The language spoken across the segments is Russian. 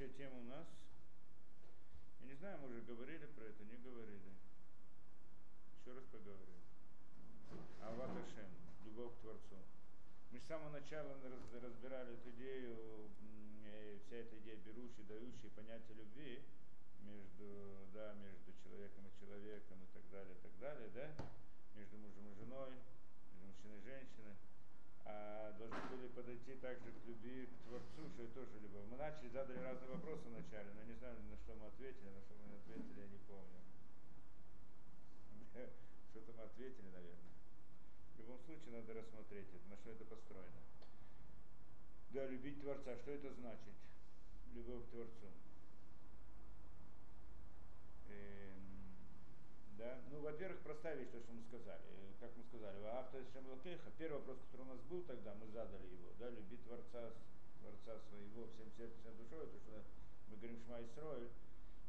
Следующая тема у нас, я не знаю, мы уже говорили про это, не говорили. Еще раз поговорим. Ават Ашем, любовь к Творцу. Мы с самого начала разбирали эту идею, э, вся эта идея берущей, дающей понятие любви между, да, между человеком и человеком и так далее, и так далее, да, между мужем и женой, между мужчиной и женщиной а должны были подойти также к любви к Творцу, что это тоже любовь. Мы начали, задали разные вопросы вначале, но не знаю, на что мы ответили, на что мы не ответили, я не помню. Что-то мы ответили, наверное. В любом случае надо рассмотреть это, на что это построено. Да, любить Творца, что это значит? Любовь к Творцу. Эм, да? Ну, во-первых, простая вещь, то, что мы сказали. Как мы сказали, авто Шамлакеха, первый вопрос, который у нас был тогда, мы задали его, да, люби Творца, Творца своего всем сердцем, душой, то, что мы говорим Шма Исроэль,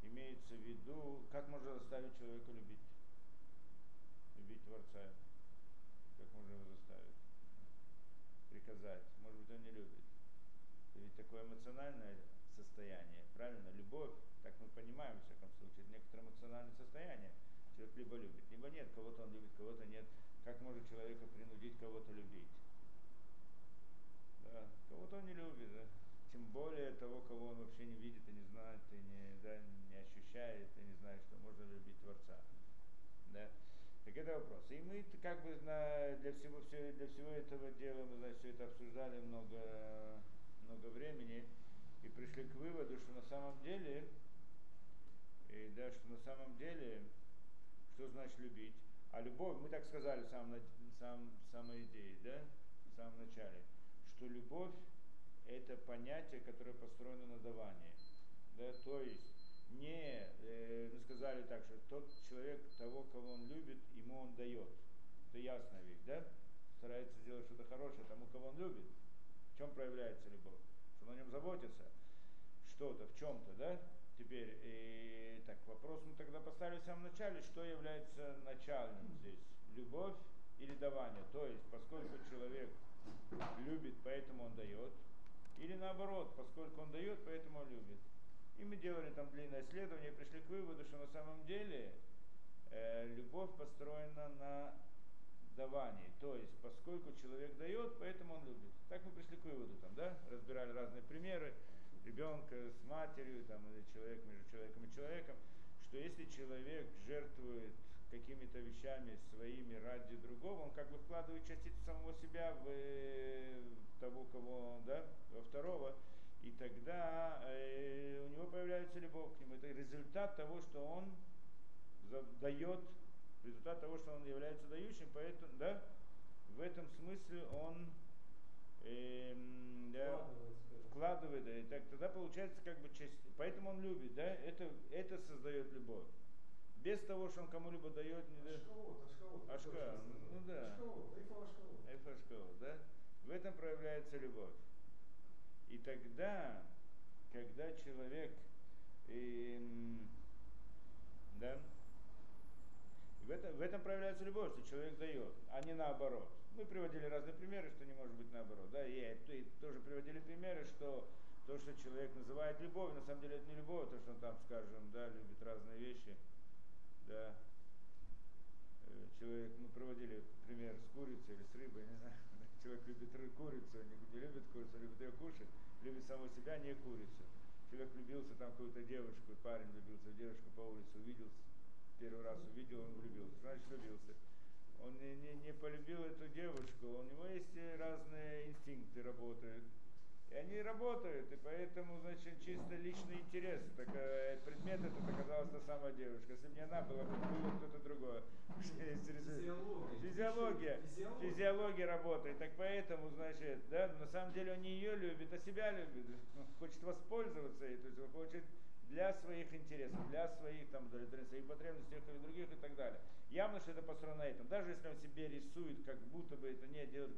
имеется в виду, как можно заставить человека любить? Любить Творца. Как можно его заставить? Приказать. Может быть, он не любит. Это ведь такое эмоциональное состояние, правильно? Любовь, так мы понимаем, в всяком случае, это некоторое эмоциональное состояние Человек либо любит, либо нет, кого-то он любит, кого-то нет. Как может человека принудить кого-то любить? Да, кого-то он не любит, да. Тем более того, кого он вообще не видит и не знает, и не, да, не ощущает, и не знает, что можно любить Творца. Да. Так это вопрос. И мы как бы для, всего, все, для всего этого дела, мы значит, все это обсуждали много, много времени и пришли к выводу, что на самом деле, и, да, что на самом деле что значит любить? А любовь, мы так сказали в самом, самом, самой идее, да, в самом начале, что любовь это понятие, которое построено на давании. Да, то есть не, э, мы сказали так, что тот человек, того, кого он любит, ему он дает. Это ясная вещь, да? Старается сделать что-то хорошее тому, кого он любит. В чем проявляется любовь? Что он о нем заботится. Что-то, в чем-то, да? Теперь, и, так, вопрос мы тогда поставили в самом начале, что является начальным здесь, любовь или давание. То есть, поскольку человек любит, поэтому он дает, или наоборот, поскольку он дает, поэтому он любит. И мы делали там длинное исследование пришли к выводу, что на самом деле э, любовь построена на давании. То есть, поскольку человек дает, поэтому он любит. Так мы пришли к выводу, там, да, разбирали разные примеры ребенка с матерью, там, или человек между человеком и человеком, что если человек жертвует какими-то вещами своими ради другого, он как бы вкладывает частицу самого себя в э, того, кого он, да, во второго, и тогда э, у него появляется любовь к нему. Это результат того, что он дает, результат того, что он является дающим, поэтому, да, в этом смысле он э, да, вкладывает, да, и так тогда получается как бы часть. Поэтому он любит, да, это, это создает любовь. Без того, что он кому-либо дает, не дает. Ашка, ну, да. Ашкавод, да. В этом проявляется любовь. И тогда, когда человек, эм, да, и в, этом, в этом проявляется любовь, что человек дает, а не наоборот. Мы приводили разные примеры, что не может быть наоборот. Да, и, и тоже приводили примеры, что то, что человек называет любовью, на самом деле это не любовь, то, что он там, скажем, да, любит разные вещи. Да. Э, человек, мы проводили пример с курицей или с рыбой, не знаю. Человек любит курицу, не любит курицу, любит ее кушать, любит самого себя, не курицу. Человек влюбился там какую-то девушку, парень влюбился в девушку по улице, увидел первый раз увидел, он влюбился. Значит, влюбился. Он не, не, не полюбил эту девушку, у него есть разные инстинкты работают. И они работают, и поэтому, значит, чисто личный интерес. Так, э, предмет этот оказалась та самая девушка. Если бы не она была, было кто-то другой. Физиология. Физиология. Физиология работает. Так поэтому, значит, да, на самом деле он не ее любит, а себя любит. Он хочет воспользоваться ей, то есть он хочет для своих интересов, для своих там, удовлетворения своих потребностей, тех или других и так далее. Явно, что это построено на этом. Даже если он себе рисует, как будто бы это не делает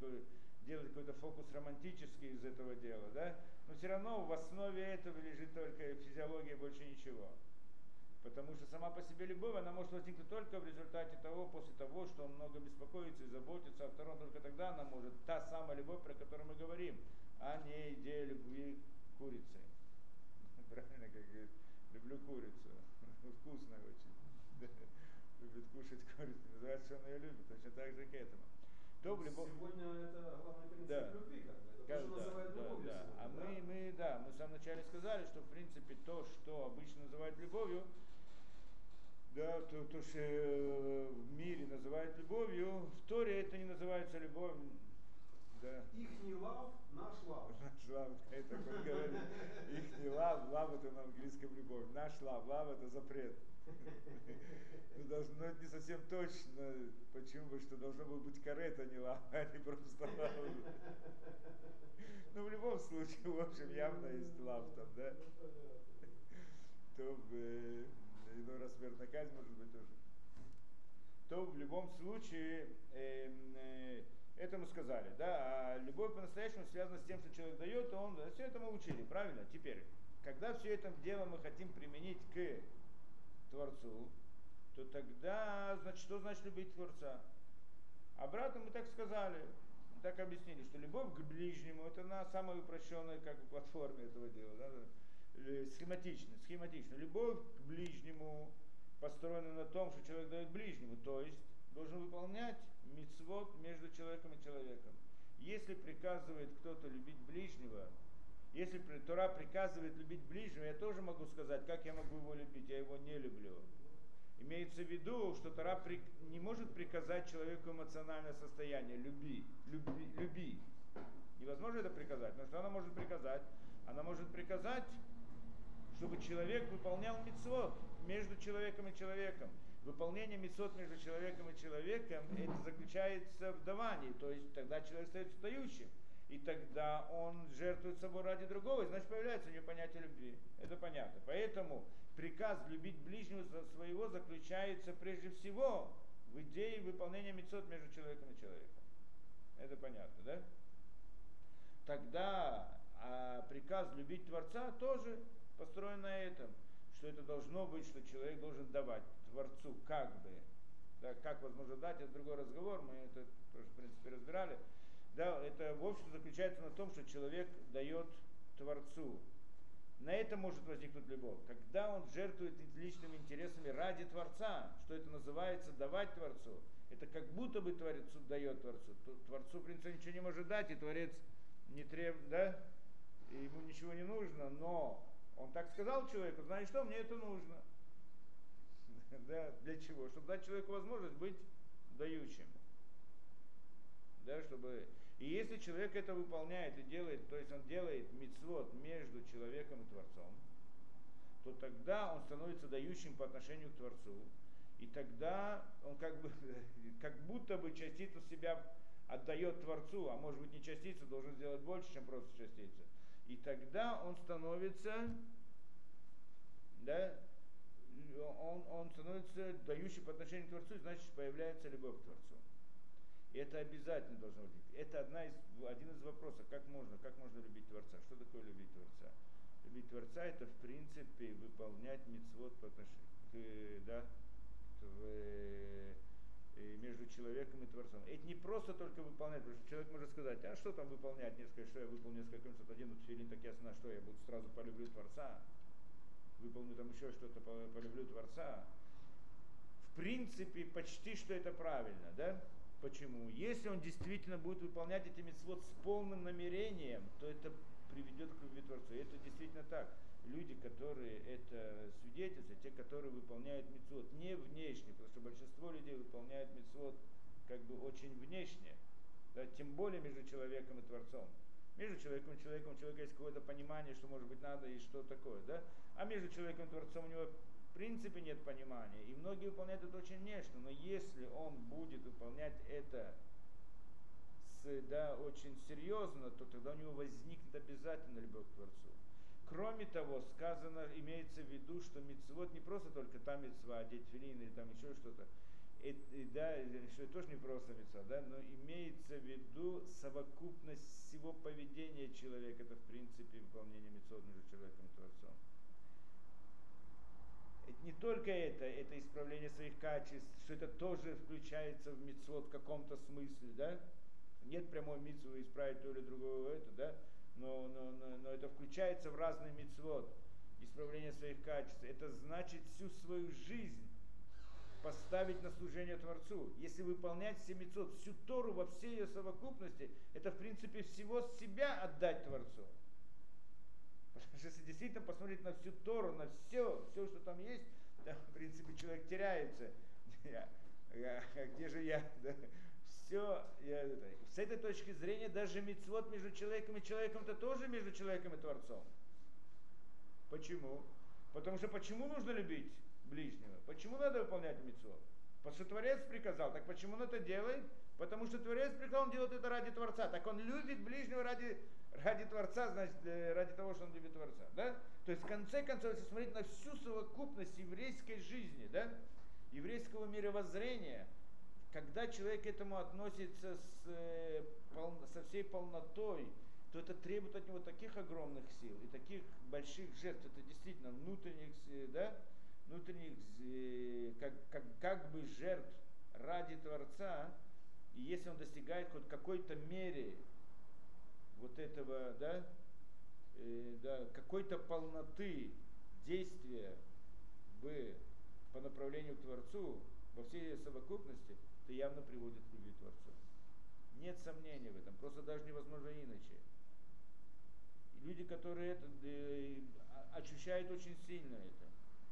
делает какой-то фокус романтический из этого дела, да, но все равно в основе этого лежит только физиология, больше ничего. Потому что сама по себе любовь, она может возникнуть только в результате того, после того, что он много беспокоится и заботится, а втором только тогда она может, та самая любовь, про которую мы говорим, а не идея любви курицы. правильно, как говорит, люблю курицу, вкусно очень, любит кушать курицу, называется, что он ее любит, точно так же к этому. То, любовь... Сегодня это главный принцип да. любви, как бы. Это то, что да, называют да, любовью. Да. А да? мы, мы, да, мы в самом начале сказали, что в принципе то, что обычно называют любовью, да, то, то, что э, в мире называют любовью, в Торе это не называется любовью. Да. Их не лав, наш лав. Наш лав, это как говорит. Их не лав, лав это на английском любовь. Наш лав, лав это запрет. Ну, должно, ну, это не совсем точно. Почему? Потому что должно было быть карет, а не лав, а не просто лав. Ну, в любом случае, в общем, явно есть лав там, да? То бы иной раз смертная казнь может быть тоже. То в любом случае, э, э, это мы сказали, да, а любовь по-настоящему связана с тем, что человек дает, он, все это мы учили, правильно? Теперь, когда все это дело мы хотим применить к Творцу, то тогда, значит, что значит любить Творца? Обратно мы так сказали, мы так объяснили, что любовь к ближнему, это на самой упрощенной как бы, платформе этого дела, да, Э, схематично, схематично. Любовь к ближнему построена на том, что человек дает ближнему, то есть должен выполнять мицвод между человеком и человеком. Если приказывает кто-то любить ближнего, если Тора приказывает любить ближнего, я тоже могу сказать, как я могу его любить, я его не люблю. Имеется в виду, что при, не может приказать человеку эмоциональное состояние, люби, люби, люби. Невозможно это приказать, но что она может приказать? Она может приказать чтобы человек выполнял мицвод между человеком и человеком. Выполнение мицвод между человеком и человеком, это заключается в давании, то есть тогда человек остается стоящим. И тогда он жертвует собой ради другого, и значит появляется у него понятие любви. Это понятно. Поэтому приказ любить ближнего своего заключается прежде всего в идее выполнения мецод между человеком и человеком. Это понятно, да? Тогда а приказ любить Творца тоже построен на этом, что это должно быть, что человек должен давать Творцу как бы. Да, как возможно дать, это другой разговор, мы это тоже, в принципе, разбирали. Да, это в общем заключается на том, что человек дает Творцу. На это может возникнуть любовь. Когда он жертвует личными интересами ради Творца, что это называется давать Творцу, это как будто бы Творцу дает Творцу. Творцу, в принципе, ничего не может дать, и Творец не требует, да, и ему ничего не нужно, но он так сказал человеку, значит что, мне это нужно. Да, для чего? Чтобы дать человеку возможность быть дающим. Да, чтобы... И если человек это выполняет и делает, то есть он делает мицвод между человеком и Творцом, то тогда он становится дающим по отношению к Творцу. И тогда он как, бы, как будто бы частицу себя отдает Творцу, а может быть не частицу, должен сделать больше, чем просто частицу и тогда он становится, да, он, он становится дающий по отношению к Творцу, значит появляется любовь к Творцу. И это обязательно должно быть. Это одна из, один из вопросов, как можно, как можно любить Творца. Что такое любить Творца? Любить Творца это в принципе выполнять мицвод по отношению, да, в, между человеком и Творцом. Это не просто только выполнять, потому что человек может сказать, а что там выполнять несколько, что я выполню несколько минут, одену тфилин, так я знаю, что я буду сразу полюблю Творца, выполню там еще что-то, полюблю Творца. В принципе, почти что это правильно, да? Почему? Если он действительно будет выполнять эти митцвот с полным намерением, то это приведет к любви Творцу. И это действительно так люди, которые это свидетельствуют, те, которые выполняют мецвод не внешне, потому что большинство людей выполняют мецвод как бы очень внешне, да, тем более между человеком и Творцом. Между человеком и человеком у человека есть какое-то понимание, что может быть надо и что такое, да? А между человеком и Творцом у него в принципе нет понимания. И многие выполняют это очень внешне, но если он будет выполнять это с, да, очень серьезно, то тогда у него возникнет обязательно любовь к Творцу. Кроме того, сказано, имеется в виду, что мецвод не просто только та мецва, одеть филин или там еще что-то, и, и, да, что это тоже не просто мецва, да, но имеется в виду совокупность всего поведения человека, это в принципе выполнение мецвод между человеком и Творцом. Не только это, это исправление своих качеств, что это тоже включается в мецвод в каком-то смысле, да, нет прямой митцвы исправить то или другое это, да, но, но, но, но это включается в разный мицвод. исправление своих качеств. Это значит всю свою жизнь поставить на служение Творцу. Если выполнять все мецот, всю Тору во всей ее совокупности, это в принципе всего себя отдать Творцу. Если действительно посмотреть на всю Тору, на все, все, что там есть, да, в принципе человек теряется. Я, я, где же я? Да? Все, я, это, с этой точки зрения даже мецвод между человеком и человеком это тоже между человеком и Творцом. Почему? Потому что почему нужно любить? ближнего. Почему надо выполнять митцвот? Потому что Творец приказал. Так почему он это делает? Потому что Творец приказал, он делает это ради Творца. Так он любит ближнего ради, ради Творца, значит, э, ради того, что он любит Творца. Да? То есть, в конце концов, если смотреть на всю совокупность еврейской жизни, да, еврейского мировоззрения, когда человек к этому относится с, э, со всей полнотой, то это требует от него таких огромных сил и таких больших жертв. Это действительно внутренних, да, внутренних э, как, как, как бы жертв ради Творца, и если он достигает хоть какой-то мере вот этого, да, э, да какой-то полноты действия в, по направлению к Творцу во всей совокупности, то явно приводит к любви Творцу. Нет сомнений в этом, просто даже невозможно иначе. И люди, которые это э, ощущают очень сильно это,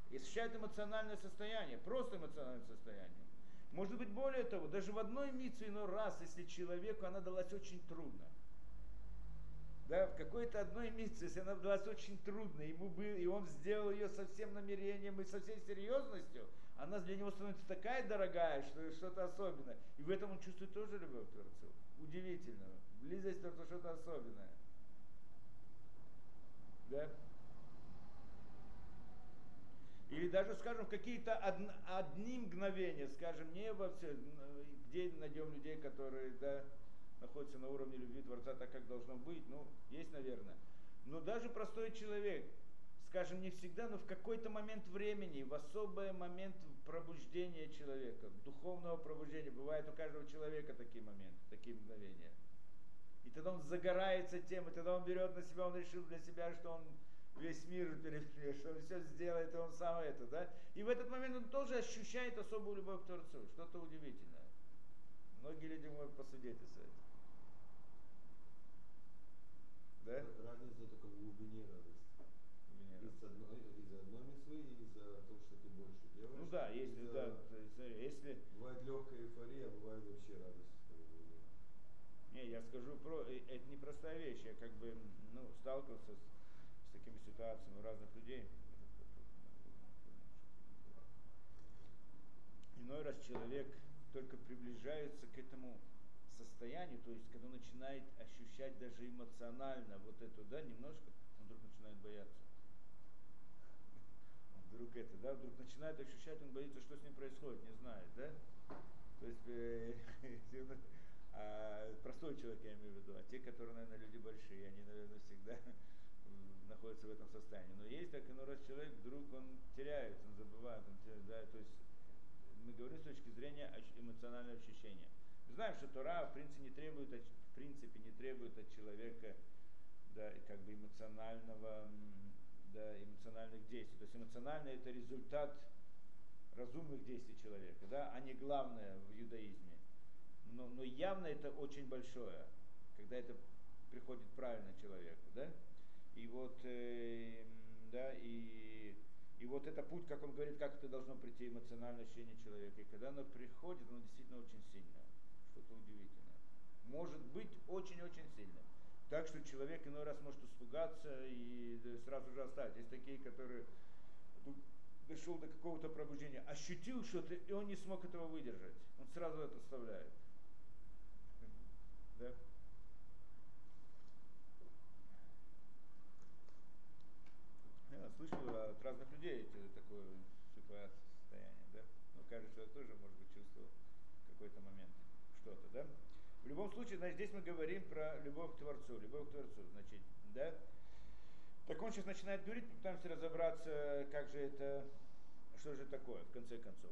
и ощущает эмоциональное состояние, просто эмоциональное состояние. Может быть, более того, даже в одной митце иной раз, если человеку она далась очень трудно, да, в какой-то одной митце, если она далась очень трудно, ему был, и он сделал ее со всем намерением и со всей серьезностью, она для него становится такая дорогая, что что-то особенное. И в этом он чувствует тоже любовь к Творцу. Удивительно. Близость к Творцу что-то особенное. Да? Или даже, скажем, какие-то од, одни мгновения, скажем, не во все, где найдем людей, которые да, находятся на уровне любви Творца так, как должно быть, ну, есть, наверное. Но даже простой человек, скажем, не всегда, но в какой-то момент времени, в особый момент пробуждения человека, духовного пробуждения, бывает у каждого человека такие моменты, такие мгновения. И тогда он загорается тем, и тогда он берет на себя, он решил для себя, что он весь мир перевернет, что он все сделает, и он сам это, да? И в этот момент он тоже ощущает особую любовь к Творцу, что-то удивительное. Многие люди могут посвидетельствовать. Да? Разница только в глубине радости. Из, одной, из одной митцвы и из-за того, что ты больше делаешь. Ну да, если, да, смотри, если... Бывает легкая эйфория, а бывает вообще радость. Не, я скажу про, э, это не простая вещь, я как бы, ну, сталкивался с такими ситуациями у разных людей. Иной раз человек только приближается к этому состоянию, то есть когда он начинает ощущать даже эмоционально вот это, да, немножко, он вдруг начинает бояться. Вдруг это, да, вдруг начинает ощущать, он боится, что с ним происходит, не знает, да? То есть э, а, простой человек, я имею в виду, а те, которые, наверное, люди большие, они, наверное, всегда находится в этом состоянии. Но есть так иной раз человек, вдруг он теряется, он забывает, он теряет, да, то есть мы говорим с точки зрения эмоционального ощущения. Знаем, что Тора в принципе не требует, в принципе не требует от человека да, как бы эмоционального, да, эмоциональных действий. То есть эмоциональное это результат разумных действий человека, да, а не главное в юдаизме. Но, но явно это очень большое, когда это приходит правильно человеку, да? И вот, э, да, и, и вот это путь, как он говорит, как это должно прийти эмоциональное ощущение человека. И когда оно приходит, оно действительно очень сильное. Может быть очень-очень сильным. Так что человек иной раз может испугаться и сразу же оставить. Есть такие, которые дошел до какого-то пробуждения, ощутил что-то, и он не смог этого выдержать. Он сразу это оставляет. Да? слышал от разных людей эти, такое состояние, да? Но кажется, человек тоже, может быть, чувствовал в какой-то момент что-то, да? В любом случае, значит, здесь мы говорим про любовь к Творцу, любовь к Творцу, значит, да? Так он сейчас начинает говорить, пытаемся разобраться, как же это, что же такое, в конце концов.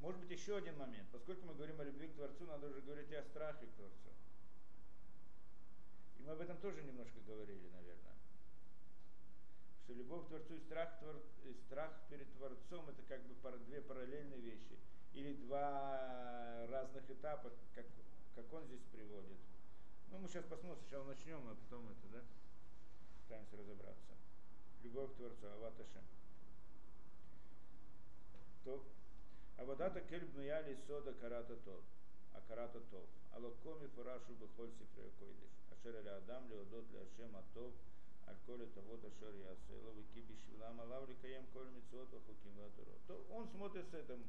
Может быть, еще один момент. Поскольку мы говорим о любви к Творцу, надо уже говорить и о страхе к Творцу. И мы об этом тоже немножко говорили, наверное что любовь к Творцу и страх, твор, и страх перед Творцом это как бы две параллельные вещи. Или два разных этапа, как, как он здесь приводит. Ну, мы сейчас посмотрим, сначала начнем, а потом это, да? Пытаемся разобраться. Любовь к Творцу, Аваташем. То, Авадата кельб нуяли сода карата тот, а карата тов. Алокоми фурашу бихоль сифрея койдиш. Ашер аля адам леодот ле Ашем атов, аль коле тавот ашер ясела, вики бишвилам алав ликаем коль митцвот вахуким То он смотрит с этим,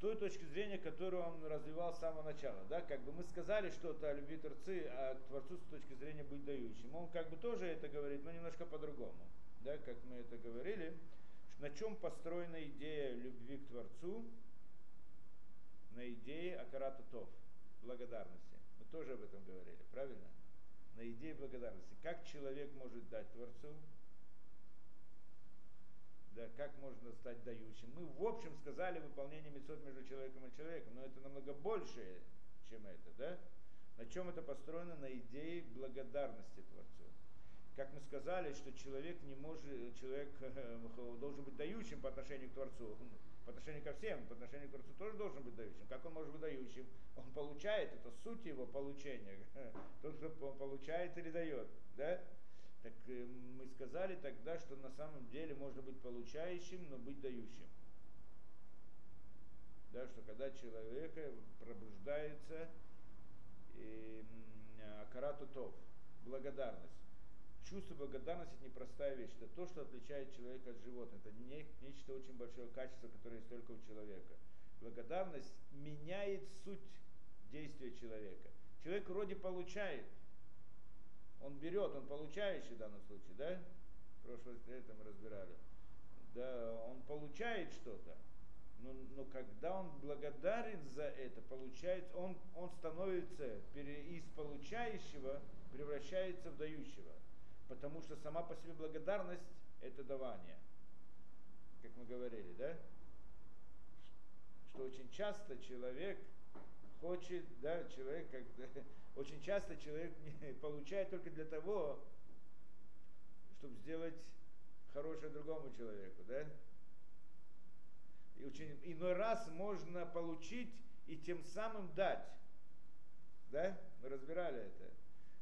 той точки зрения, которую он развивал с самого начала. Да? Как бы мы сказали что-то о любви Творцы, а к Творцу с точки зрения быть дающим. Он как бы тоже это говорит, но немножко по-другому. Да? Как мы это говорили, на чем построена идея любви к Творцу? На идее Акарата Тов, благодарности. Мы тоже об этом говорили, правильно? На идее благодарности. Как человек может дать Творцу? Да, как можно стать дающим. Мы в общем сказали выполнение мецод между человеком и человеком, но это намного больше, чем это, да? На чем это построено? На идее благодарности Творцу. Как мы сказали, что человек не может, человек должен быть дающим по отношению к Творцу, по отношению ко всем, по отношению к Творцу тоже должен быть дающим. Как он может быть дающим? Он получает, это суть его получения. Тот, кто получает или дает. Да? Так э, мы сказали тогда, что на самом деле можно быть получающим, но быть дающим. Да, что когда человека пробуждается э, карату тов, благодарность. Чувство благодарности это непростая вещь. Это то, что отличает человека от животных. Это не, нечто очень большое качество, которое есть только у человека. Благодарность меняет суть действия человека. Человек вроде получает, он берет, он получающий в данном случае, да? В прошлом это мы разбирали. Да, он получает что-то, но, но когда он благодарен за это, получается, он, он становится из получающего, превращается в дающего. Потому что сама по себе благодарность – это давание. Как мы говорили, да? Что очень часто человек хочет, да, человек, как, очень часто человек получает только для того, чтобы сделать хорошее другому человеку, да? И очень иной раз можно получить и тем самым дать. Да? Мы разбирали это.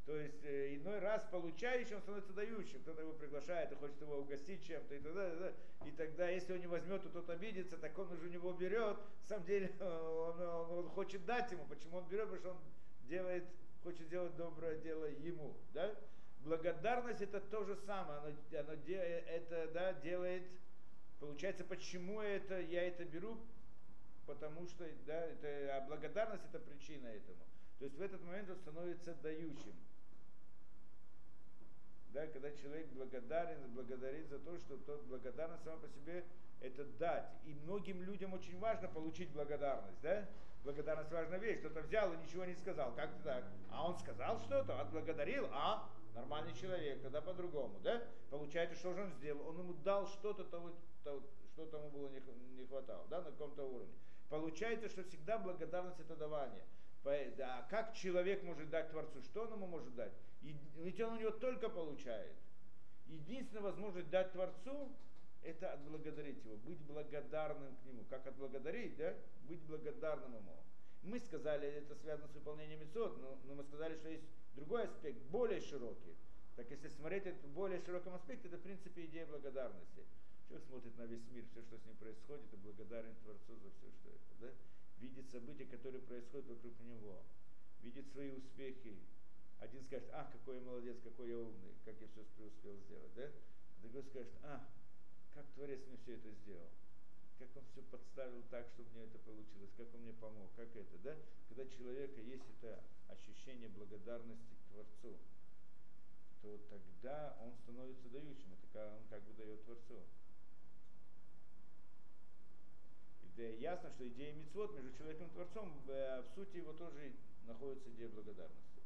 То есть э, иной раз получающим становится дающим. Кто-то его приглашает и хочет его угостить чем-то и и, тогда, и тогда, если он не возьмет, то тот обидится, так он уже у него берет. На самом деле он, он, он хочет дать ему. Почему он берет? Потому что он делает хочет сделать доброе дело ему. Да? Благодарность это то же самое, оно, оно это да, делает, получается, почему это, я это беру, потому что да, это, а благодарность это причина этому. То есть в этот момент он становится дающим. Да, когда человек благодарен, благодарит за то, что тот благодарность сама по себе это дать. И многим людям очень важно получить благодарность. Да? Благодарность важная вещь. Кто-то взял и ничего не сказал. Как-то так. А он сказал что-то, отблагодарил, а нормальный человек, тогда по-другому, да? Получается, что же он сделал? Он ему дал что-то, того, того, что тому было не, не хватало, да, на каком-то уровне. Получается, что всегда благодарность это давание. А как человек может дать Творцу? Что он ему может дать? Ведь он у него только получает. Единственная возможность дать Творцу это отблагодарить его, быть благодарным к нему. Как отблагодарить, да? Быть благодарным ему. Мы сказали, это связано с выполнением мецод, но, но мы сказали, что есть другой аспект, более широкий. Так если смотреть это в более широком аспекте, это в принципе идея благодарности. Человек смотрит на весь мир, все, что с ним происходит, и благодарен Творцу за все, что это. Да? Видит события, которые происходят вокруг него. Видит свои успехи. Один скажет, а, какой я молодец, какой я умный, как я все преуспел сделать. Да? Другой скажет, а, как Творец мне все это сделал, как он все подставил так, чтобы мне это получилось, как он мне помог, как это, да? Когда человека есть это ощущение благодарности к Творцу, то тогда он становится дающим, это он как бы дает Творцу. И да, ясно, что идея мицвод между человеком и Творцом, э, в сути его тоже находится идея благодарности.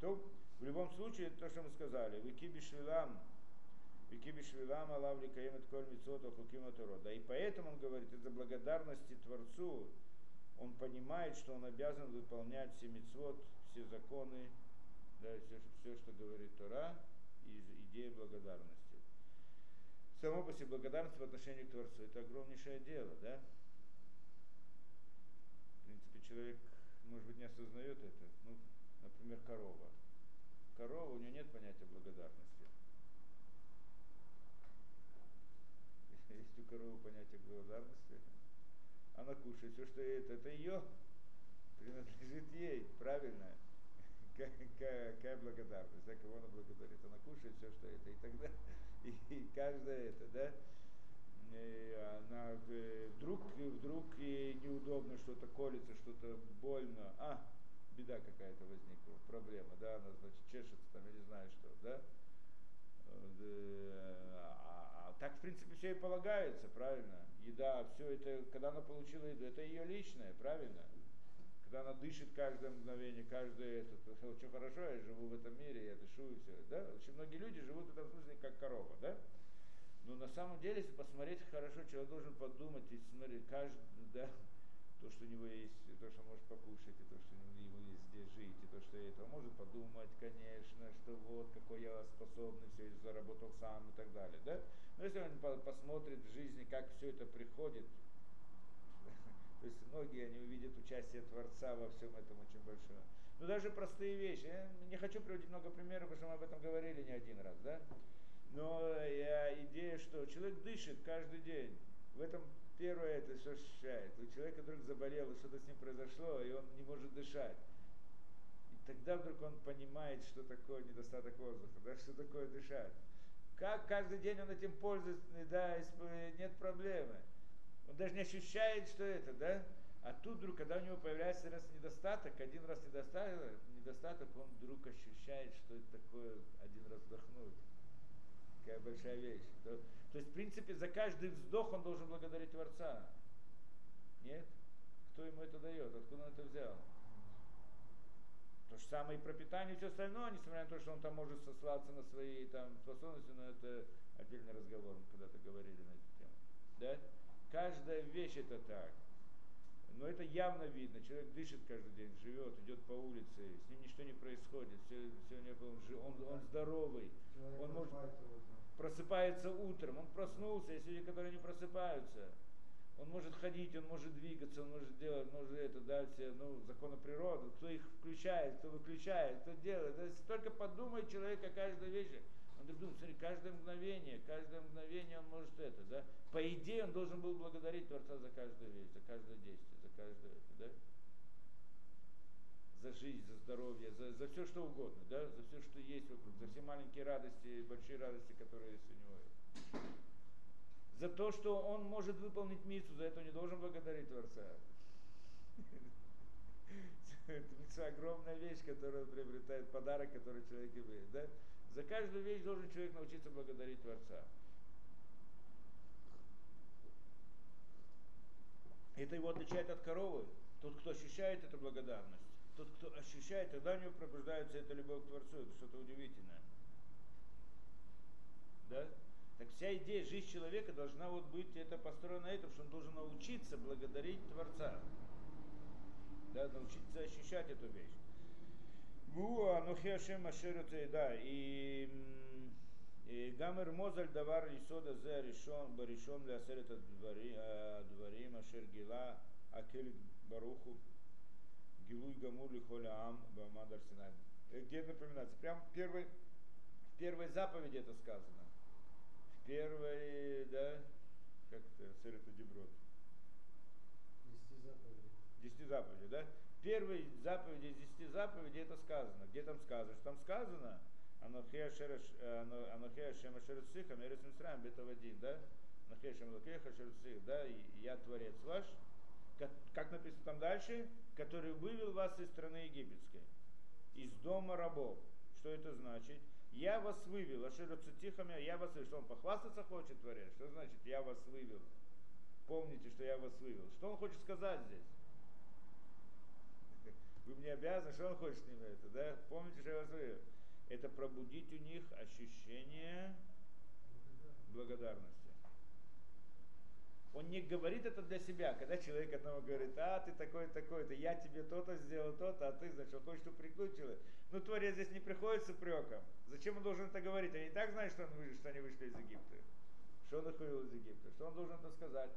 То в любом случае, то, что мы сказали, Вики Бишвилам, Викибишвилам Алавли Каемет Коль Мицот Хукима Да и поэтому он говорит, из-за благодарности Творцу он понимает, что он обязан выполнять все мицвод, все законы, да, все, все, что говорит Тора, из идеи благодарности. Само по себе благодарность в отношении к Творцу это огромнейшее дело, да? В принципе, человек, может быть, не осознает это. Ну, например, корова. Корова, у нее нет понятия благодарности. Есть у коровы понятие благодарности. Она кушает все, что это, это ее принадлежит ей, правильно? Какая благодарность, да, кого она благодарит? Она кушает все, что это, и тогда, и, и каждое это, да, и она вдруг, вдруг ей неудобно, что-то колется, что-то больно, а, беда какая-то возникла, проблема, да, она, значит, чешется там, я не знаю что, да, а, а так, в принципе, все и полагается, правильно? Еда, все это, когда она получила еду, это ее личное, правильно? когда она дышит каждое мгновение, каждое это, то очень хорошо, я живу в этом мире, я дышу и все. Да? Очень многие люди живут в этом смысле как корова, да? Но на самом деле, если посмотреть хорошо, человек должен подумать и смотреть каждый, да, то, что у него есть, и то, что он может покушать, и то, что ему есть здесь жить, и то, что это, он может подумать, конечно, что вот какой я способный, все заработал сам и так далее, да? Но если он посмотрит в жизни, как все это приходит, то есть многие они увидят участие Творца во всем этом очень большое. Но даже простые вещи. Я не хочу приводить много примеров, потому что мы об этом говорили не один раз, да? Но я, идея, что человек дышит каждый день. В этом первое это все ощущает. У человека вдруг заболел, и что-то с ним произошло, и он не может дышать. И тогда вдруг он понимает, что такое недостаток воздуха, да, что такое дышать. Как каждый день он этим пользуется, да, нет проблемы. Он даже не ощущает, что это, да? А тут вдруг, когда у него появляется раз недостаток, один раз недостаток, недостаток, он вдруг ощущает, что это такое один раз вдохнуть. Какая большая вещь. То, то есть, в принципе, за каждый вздох он должен благодарить Творца. Нет? Кто ему это дает? Откуда он это взял? То же самое и про питание и все остальное, несмотря на то, что он там может сослаться на свои там, способности, но это отдельный разговор, мы когда-то говорили на эту тему. Да? Каждая вещь это так. Но это явно видно. Человек дышит каждый день, живет, идет по улице, с ним ничто не происходит. Все, все у него, он, он, он здоровый. Человек он может, просыпается утром. Он проснулся, есть люди, которые не просыпаются. Он может ходить, он может двигаться, он может делать, может это, да, все, ну, законы природы, кто их включает, кто выключает, кто делает. То есть только подумает человек о каждой вещи. Он вдруг думает, смотри, каждое мгновение, каждое мгновение он может это, да. По идее он должен был благодарить Творца за каждую вещь, за каждое действие, за каждое это, да. За жизнь, за здоровье, за, за все что угодно, да, за все, что есть вокруг, за все маленькие радости, большие радости, которые есть у него. За то, что он может выполнить миссу, за это не должен благодарить Творца. Это огромная вещь, которую приобретает подарок, который человек имеет. Да? За каждую вещь должен человек научиться благодарить Творца. Это его отличает от коровы. Тот, кто ощущает эту благодарность, тот, кто ощущает, тогда у него пробуждается эта любовь к Творцу. Это что-то удивительное. Да? Так вся идея жизни человека должна вот быть это построена на этом, что он должен научиться благодарить Творца. Да, научиться ощущать эту вещь. Да, и Гамер Мозаль Давар Исода Зе решен Баришон Лясерет Адварим Ашер Гила Акель Баруху Гилуй Гамур Лихоля Ам Бамадар Синай. Где напоминается? Прям первой, в первой заповеди это сказано. Первой, да, как это, Серета Деброд. Десяти заповедей. Десяти заповедей, да? первой заповеди из десяти заповедей это сказано. Где там сказано? Что там сказано? Анохея Шема Шерциха, Мерец Мисраем, Бетавадин, да? Анохея Шема Лакеха Шерцих, да? И я Творец ваш. Как, как написано там дальше? Который вывел вас из страны египетской, из дома рабов. Что это значит? Я вас вывел, Ашеру Цитихами, я вас вывел. Что он похвастаться хочет, Творец? Что значит я вас вывел? Помните, что я вас вывел. Что он хочет сказать здесь? вы мне обязаны, что он хочет с ними это, да? Помните, что я вас говорю? Это пробудить у них ощущение благодарности. Он не говорит это для себя. Когда человек одному говорит, а ты такой такой-то, я тебе то-то сделал, то-то, а ты, значит, он хочет упрекнуть человека. Ну, Творец здесь не приходит с упреком. Зачем он должен это говорить? Они и так знают, что, он, что они вышли из Египта. Что он их вывел из Египта. Что он должен это сказать?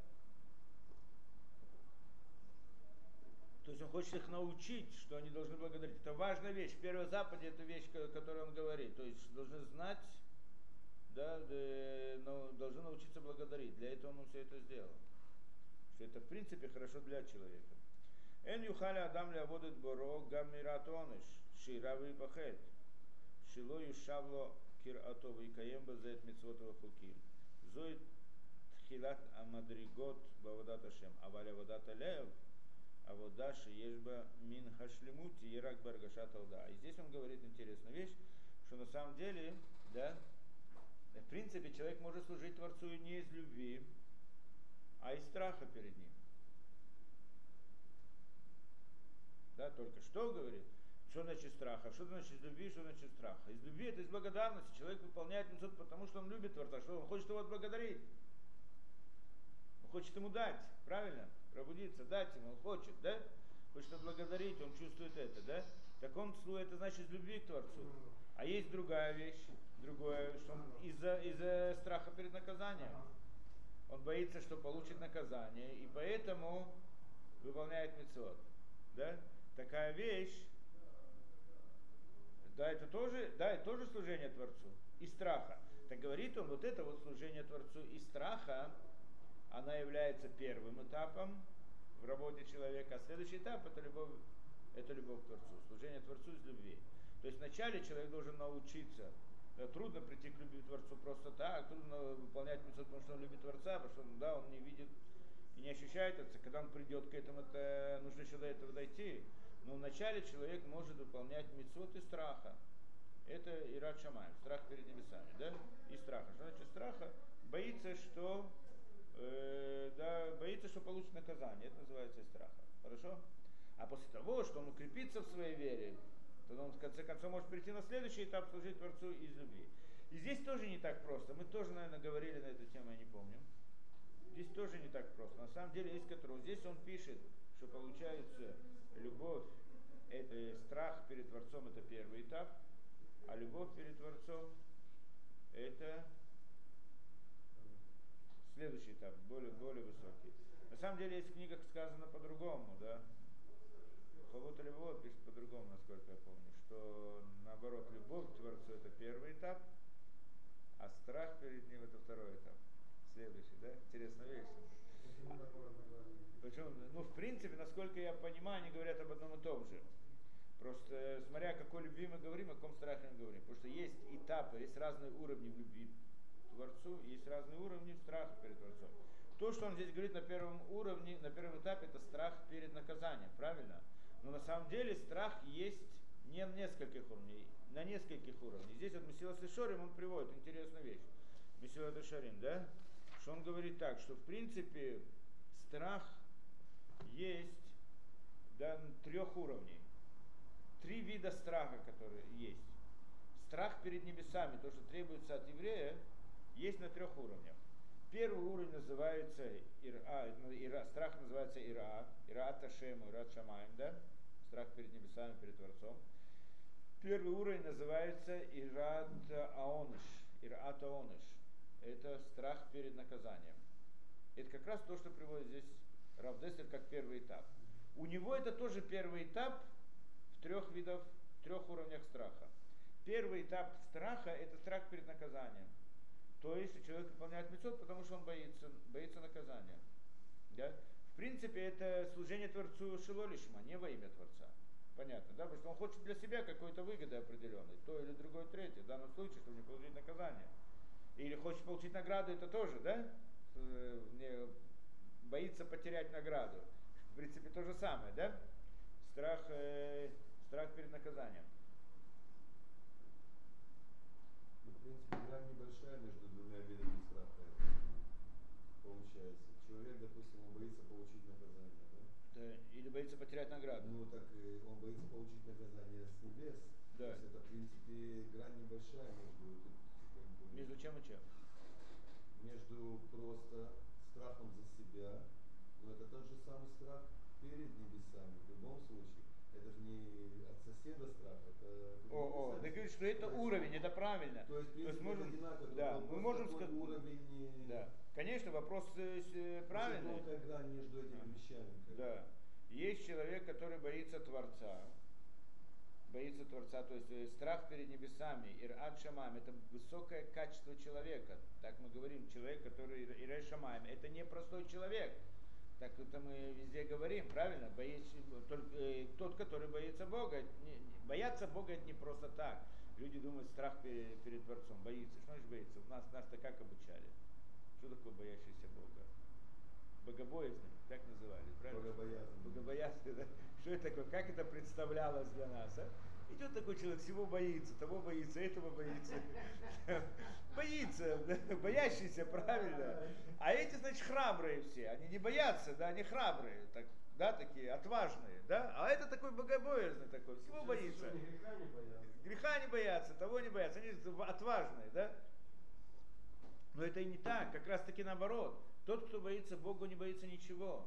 То есть он хочет их научить, что они должны благодарить. Это важная вещь. В первой западе это вещь, которую он говорит. То есть должны знать, да, но должны научиться благодарить. Для этого он все это сделал. Что это в принципе хорошо для человека. Эн юхаля адам ляводит боро гамират оныш, ширави пахет, шило юшавло кир атова и каем базет митцвотова хуким. Зоит тхилат амадригот бавадат ашем, аваля вадат алеев, а вот даши ешба мин хашлемути ерак баргашат алда. И здесь он говорит интересную вещь, что на самом деле, да, в принципе, человек может служить Творцу не из любви, а из страха перед ним. Да, только что говорит? Что значит страха? Что значит любви, что значит страха? Из любви это из благодарности. Человек выполняет митцвот, потому что он любит Творца, что он хочет его отблагодарить. Он хочет ему дать, правильно? Пробудиться, дать ему, он хочет, да? Хочет отблагодарить, он чувствует это, да? Так он, это значит из любви к Творцу. А есть другая вещь, другое, что он из-за из страха перед наказанием. Он боится, что получит наказание, и поэтому выполняет мецвод. Да? Такая вещь, да, это тоже, да, это тоже служение Творцу. И страха. Так говорит он, вот это вот служение Творцу и страха, она является первым этапом в работе человека, а следующий этап это любовь, это любовь к Творцу, служение Творцу из любви. То есть вначале человек должен научиться да, трудно прийти к любви Творцу просто так, трудно выполнять митцвот, потому что он любит Творца, потому что да, он не видит и не ощущает это. Когда он придет к этому, это нужно еще до этого дойти. Но вначале человек может выполнять митцвот из страха. Это Ират Шамай, страх перед небесами, да? И страха. Что значит страха? Боится, что э, да, боится, что получит наказание. Это называется страха. Хорошо? А после того, что он укрепится в своей вере, то он в конце концов может прийти на следующий этап служить Творцу из любви. И здесь тоже не так просто. Мы тоже, наверное, говорили на эту тему, я не помню. Здесь тоже не так просто. На самом деле есть который. Здесь он пишет, что получается любовь, это страх перед Творцом это первый этап, а любовь перед Творцом это следующий этап, более, более высокий. На самом деле есть в книгах сказано по-другому, да. Хавот Левот пишет по-другому, насколько я помню, что наоборот, любовь к Творцу это первый этап, а страх перед ним это второй этап. Следующий, да? Интересная вещь. Причем, ну, в принципе, насколько я понимаю, они говорят об одном и том же. Просто смотря о какой любви мы говорим, о каком страхе мы говорим. Потому что есть этапы, есть разные уровни в любви к Творцу, есть разные уровни страха перед Творцом. То, что он здесь говорит на первом уровне, на первом этапе, это страх перед наказанием, правильно? Но на самом деле страх есть не на нескольких уровней, на нескольких уровнях. Здесь вот Месилат Шорим он приводит интересную вещь. Месилат Шарим, да? Что он говорит так, что в принципе страх есть да, трех уровней. Три вида страха, которые есть. Страх перед небесами, то, что требуется от еврея, есть на трех уровнях. Первый уровень называется ира, ира, страх называется ира, ира ташему, ира шамаем, да? Страх перед небесами, перед Творцом. Первый уровень называется ират аоныш, ират аоныш. Это страх перед наказанием. Это как раз то, что приводит здесь Равдесель как первый этап. У него это тоже первый этап в трех видах, трех уровнях страха. Первый этап страха – это страх перед наказанием. То есть человек выполняет мецод, потому что он боится, боится наказания. Да? В принципе, это служение Творцу Шилолишма, не во имя Творца. Понятно, да? Потому что он хочет для себя какой-то выгоды определенной, то или другое, третье. В данном случае, чтобы не получить наказание. Или хочет получить награду, это тоже, да? Э, не боится потерять награду. В принципе, то же самое, да? Страх, э, страх перед наказанием. Ну, в принципе, грань небольшая между двумя видами страха. Получается. Человек, допустим, он боится получить наказание, да? да или боится потерять награду. Ну, так он боится получить наказание с небес. Да. То есть это, в принципе, грань небольшая между... Как бы, между чем и чем? Между просто страхом за себя, но это тот же самый страх перед небесами. В любом случае, это же не от соседа страх, это... О, о, ты говоришь, что это уровень, это правильно. То есть, в принципе, можем- это одинаково, да, мы можем сказать- уровень. Да. Конечно, вопрос э, э, правильный. тонкая грань между этими вещами. Да. Есть человек, который боится Творца. Боится Творца, то есть э, страх перед небесами, ират шамаем, это высокое качество человека. Так мы говорим, человек, который ират шамаем, это не простой человек. Так это мы везде говорим, правильно? Боится, только, э, тот, который боится Бога, не- бояться Бога это не просто так. Люди думают, страх перед, перед Творцом, боится. Что значит боится? У нас, нас-то как обучали? Что такое боящийся Бога? Богобоязнь, так называли, правильно? Богобоязнь. Богобоязнь, да? Что это такое? Как это представлялось для нас? А? Идет такой человек, всего боится, того боится, этого боится. Боится, боящийся, правильно. А эти, значит, храбрые все. Они не боятся, да, они храбрые, так, да, такие отважные, да. А это такой богобоязный такой, всего боится. Греха не боятся. Греха не боятся, того не боятся, они отважные, да? Но это и не так, как раз таки наоборот. Тот, кто боится Бога, не боится ничего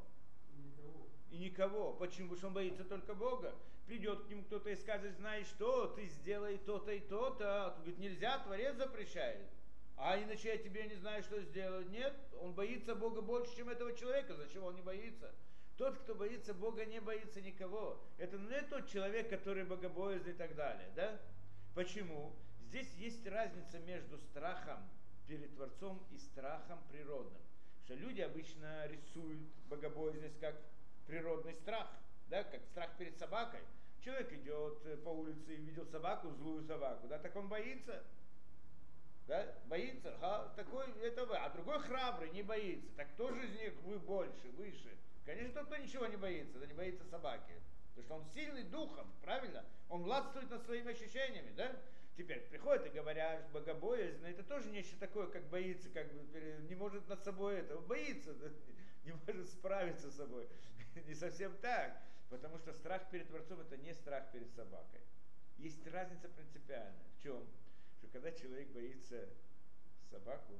Никого. и никого. Почему? Потому что он боится только Бога. Придет к нему кто-то и скажет, знаешь что, ты сделай то-то и то-то. Он говорит, нельзя, Творец запрещает. А иначе я тебе не знаю, что сделать. Нет, он боится Бога больше, чем этого человека. Зачем он не боится? Тот, кто боится Бога, не боится никого. Это не тот человек, который богобоязный и так далее. Да? Почему? Здесь есть разница между страхом перед Творцом и страхом природным. Что люди обычно рисуют богобоязненность как природный страх, да, как страх перед собакой. Человек идет э, по улице и видел собаку, злую собаку, да, так он боится. Да, боится, ага, такой это вы, а другой храбрый, не боится. Так кто же из них вы больше, выше? Конечно, тот, кто ничего не боится, да не боится собаки. Потому что он сильный духом, правильно? Он властвует над своими ощущениями, да? Теперь приходят и говорят, богобоязнь, это тоже нечто такое, как боится, как бы не может над собой это, боится, не может справиться с собой. Не совсем так, потому что страх перед Творцом это не страх перед собакой. Есть разница принципиальная. В чем? Что когда человек боится собаку,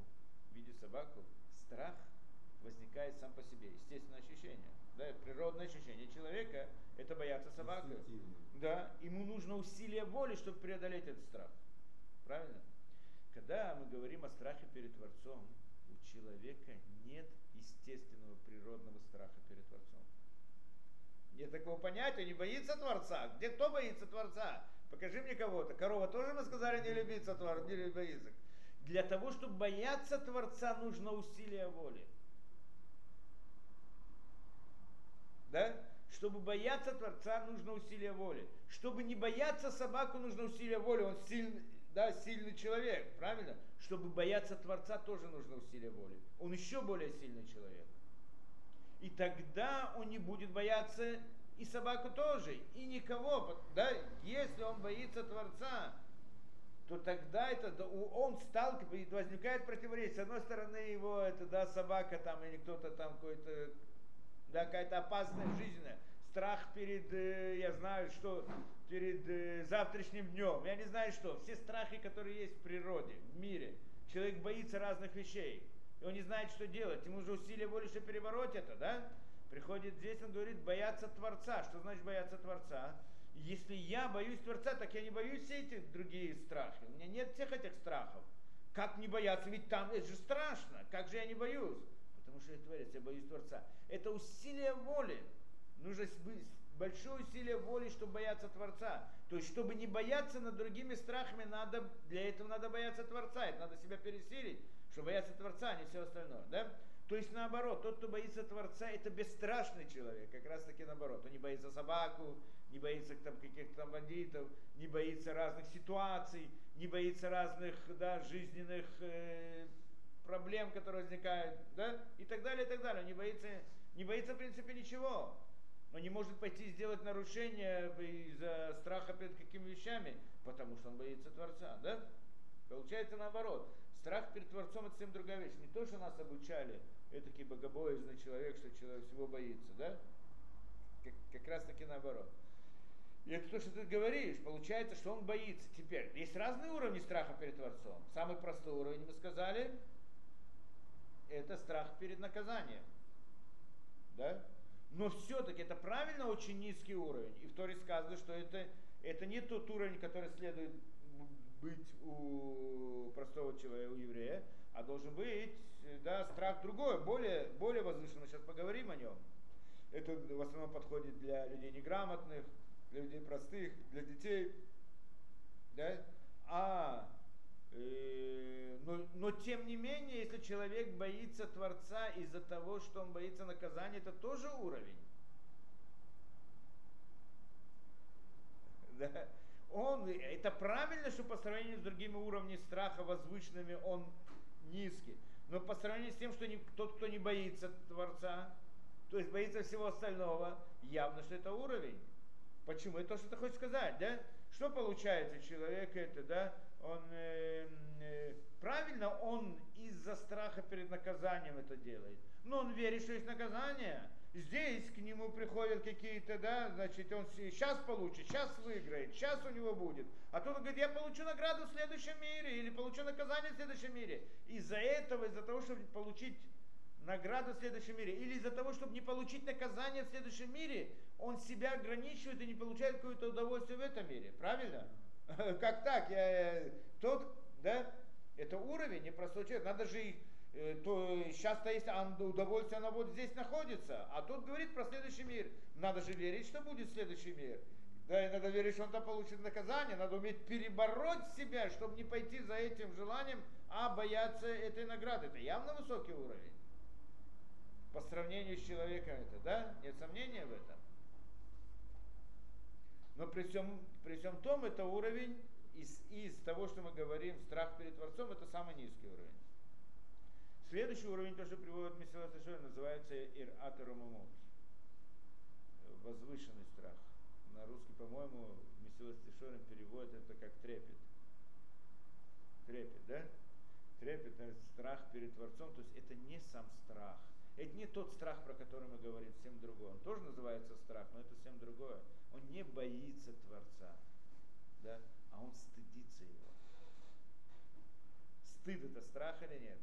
видит собаку, страх возникает сам по себе, естественное ощущение. Да, природное ощущение человека это бояться. Инстинктивно. Да, ему нужно усилие воли, чтобы преодолеть этот страх. Правильно? Когда мы говорим о страхе перед Творцом, у человека нет естественного природного страха перед Творцом. Нет такого понятия, не боится Творца. Где кто боится Творца? Покажи мне кого-то. Корова тоже мы сказали не любится Творца, не боится. Для того, чтобы бояться Творца, нужно усилие воли. Да? Чтобы бояться Творца, нужно усилие воли. Чтобы не бояться собаку, нужно усилие воли. Он сильный, да, сильный человек, правильно? Чтобы бояться Творца, тоже нужно усилие воли. Он еще более сильный человек. И тогда он не будет бояться и собаку тоже, и никого. Да? Если он боится Творца, то тогда это, да, он сталкивается, возникает противоречие. С одной стороны, его это, да, собака там или кто-то там какой-то, да, какая-то опасная жизненная, страх перед, э, я знаю, что перед э, завтрашним днем, я не знаю что, все страхи, которые есть в природе, в мире. Человек боится разных вещей, и он не знает, что делать. Ему же усилие воли, чтобы перебороть это, да? Приходит здесь, он говорит, бояться Творца. Что значит бояться Творца? Если я боюсь Творца, так я не боюсь все эти другие страхи. У меня нет всех этих страхов. Как не бояться? Ведь там это же страшно. Как же я не боюсь? Потому что я Творец, я боюсь Творца. Это усилие воли. Нужно большое усилие воли, чтобы бояться Творца. То есть, чтобы не бояться над другими страхами, надо, для этого надо бояться Творца. Это надо себя пересилить, чтобы бояться Творца, а не все остальное. Да? То есть наоборот, тот, кто боится Творца, это бесстрашный человек, как раз таки наоборот. Он не боится собаку, не боится там, каких-то там бандитов, не боится разных ситуаций, не боится разных да, жизненных э, проблем, которые возникают, да, и так далее, и так далее. Он не боится, не боится в принципе ничего. Он не может пойти сделать нарушение из-за страха перед какими вещами, потому что он боится Творца, да? Получается наоборот. Страх перед Творцом это совсем другая вещь. Не то, что нас обучали, это богобоязный человек, что человек всего боится, да? Как, как раз таки наоборот. И это то, что ты говоришь, получается, что он боится. Теперь, есть разные уровни страха перед Творцом. Самый простой уровень, мы сказали, это страх перед наказанием. Да? Но все-таки это правильно очень низкий уровень. И в Торе сказано, что это, это не тот уровень, который следует быть у простого человека, у еврея, а должен быть да, страх другой, более, более возвышенный. Сейчас поговорим о нем. Это в основном подходит для людей неграмотных, для людей простых, для детей. Да? А, но, но тем не менее, если человек боится Творца из-за того, что он боится наказания, это тоже уровень. Да? Он, это правильно, что по сравнению с другими уровнями страха возвышенными он низкий. Но по сравнению с тем, что не, тот, кто не боится Творца, то есть боится всего остального, явно, что это уровень. Почему? Это то, что ты хочешь сказать, да? Что получается? Человек это, да, он э, э, правильно, он из-за страха перед наказанием это делает. Но он верит, что есть наказание. Здесь к нему приходят какие-то, да, значит, он сейчас получит, сейчас выиграет, сейчас у него будет. А тут он говорит, я получу награду в следующем мире или получу наказание в следующем мире. Из-за этого, из-за того, чтобы получить награду в следующем мире, или из-за того, чтобы не получить наказание в следующем мире, он себя ограничивает и не получает какое-то удовольствие в этом мире. Правильно? Как так? Я, тот, да, это уровень непростой человек. Надо же их Э, то сейчас-то есть удовольствие, оно вот здесь находится. А тут говорит про следующий мир. Надо же верить, что будет следующий мир. Да, и надо верить, что он там получит наказание. Надо уметь перебороть себя, чтобы не пойти за этим желанием, а бояться этой награды. Это явно высокий уровень. По сравнению с человеком это, да? Нет сомнения в этом. Но при всем, при всем том, это уровень из, из того, что мы говорим, страх перед Творцом, это самый низкий уровень. Следующий уровень, то, что приводит Месила Сашой, называется Ир-Атерумумут. Возвышенный страх. На русский, по-моему, Месила Сашой переводит это как трепет. Трепет, да? Трепет, это страх перед Творцом, то есть это не сам страх. Это не тот страх, про который мы говорим, совсем другой. Он тоже называется страх, но это совсем другое. Он не боится Творца, да? а он стыдится его. Стыд это страх или нет?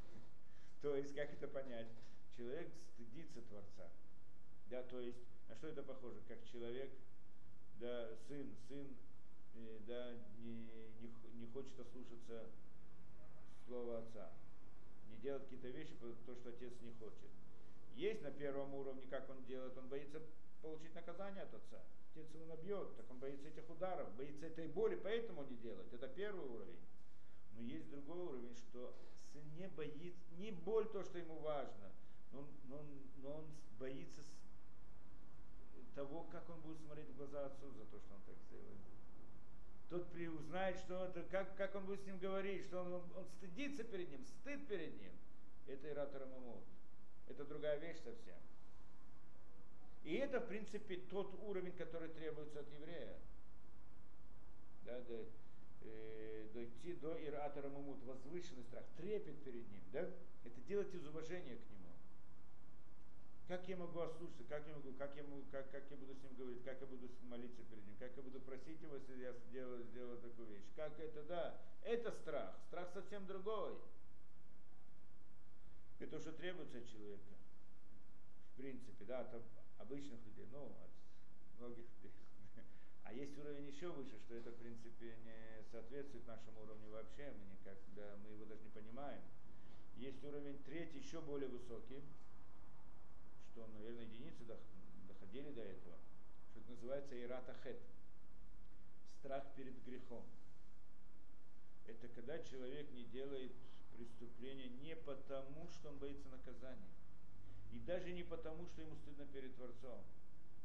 То есть, как это понять? Человек стыдится Творца. Да, то есть, на что это похоже? Как человек, да, сын, сын, э, да, не, не, не хочет ослушаться слова отца. Не делает какие-то вещи, то, что отец не хочет. Есть на первом уровне, как он делает, он боится получить наказание от отца. Отец его набьет, так он боится этих ударов, боится этой боли, поэтому не делает. Это первый уровень. Но есть другой уровень, что сын не боится, не боль то, что ему важно, но, но, но он боится того, как он будет смотреть в глаза отцу за то, что он так сделает. Тот узнает, что это, как, как он будет с ним говорить, что он, он стыдится перед ним, стыд перед ним. Это Иратор Мамут. Это другая вещь совсем. И это, в принципе, тот уровень, который требуется от еврея. Да, да э, дойти до Иратора Мамут, возвышенный страх, трепет перед ним, да? Это делать из уважения к нему. Как я могу ослушаться, как я могу, как я, могу, как, как я буду с ним говорить, как я буду молиться перед ним, как я буду просить его, если я сделаю, сделаю такую вещь. Как это, да, это страх. Страх совсем другой. Это то, что требуется от человека. В принципе, да, от обычных людей, ну, от многих людей. А есть уровень еще выше, что это, в принципе, не соответствует нашему уровню вообще, мы, никак, да, мы его даже не понимаем. Есть уровень третий, еще более высокий, что, наверное, единицы доходили до этого, что это называется иратахет, страх перед грехом. Это когда человек не делает преступление не потому, что он боится наказания, и даже не потому, что ему стыдно перед Творцом,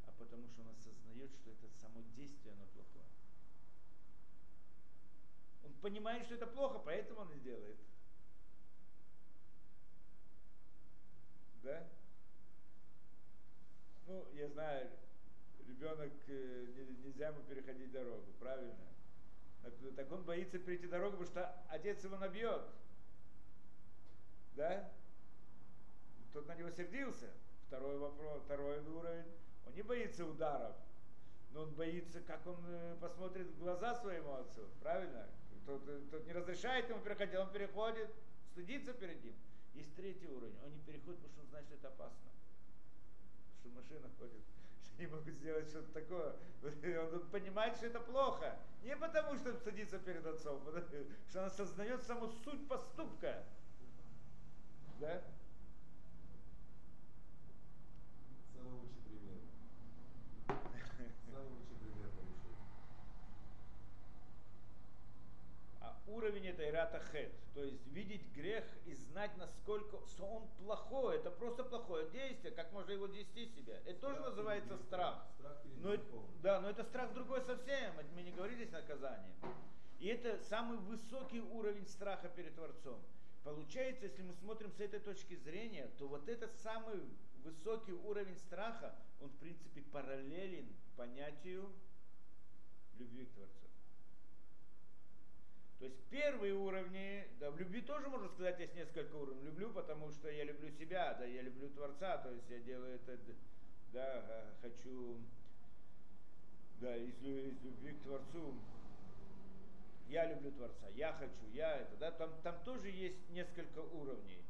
а потому что он осознает, что это само действие, оно плохое. Он понимает, что это плохо, поэтому он и делает. Да? Ну, я знаю, ребенок, э, нельзя ему переходить дорогу, правильно? Так, он боится перейти дорогу, потому что отец его набьет. Да? Тот на него сердился. Второй вопрос, второй уровень. Он не боится ударов, но он боится, как он э, посмотрит в глаза своему отцу, правильно? Тот, тот не разрешает ему переходить, он переходит, стыдится перед ним. Есть третий уровень, он не переходит, потому что он знает, что это опасно. Что машина ходит, они могут сделать что-то такое. Он понимает, что это плохо. Не потому, что садится перед отцом, что он осознает саму суть поступка. Да? Самый лучший пример. Самый лучший пример получил. А уровень это ирата хет, то есть видеть грех знать, насколько что он плохой, это просто плохое действие, как можно его вести себя. Это тоже Страх называется перед страх. Страх Но, да, но это страх другой совсем, мы не говорили здесь наказание. И это самый высокий уровень страха перед Творцом. Получается, если мы смотрим с этой точки зрения, то вот этот самый высокий уровень страха, он в принципе параллелен понятию любви к Творцу. То есть первые уровни, да, в любви тоже можно сказать, есть несколько уровней. Люблю, потому что я люблю себя, да, я люблю Творца, то есть я делаю это, да, хочу, да, из, из любви к Творцу, я люблю Творца, я хочу, я это, да, там, там тоже есть несколько уровней.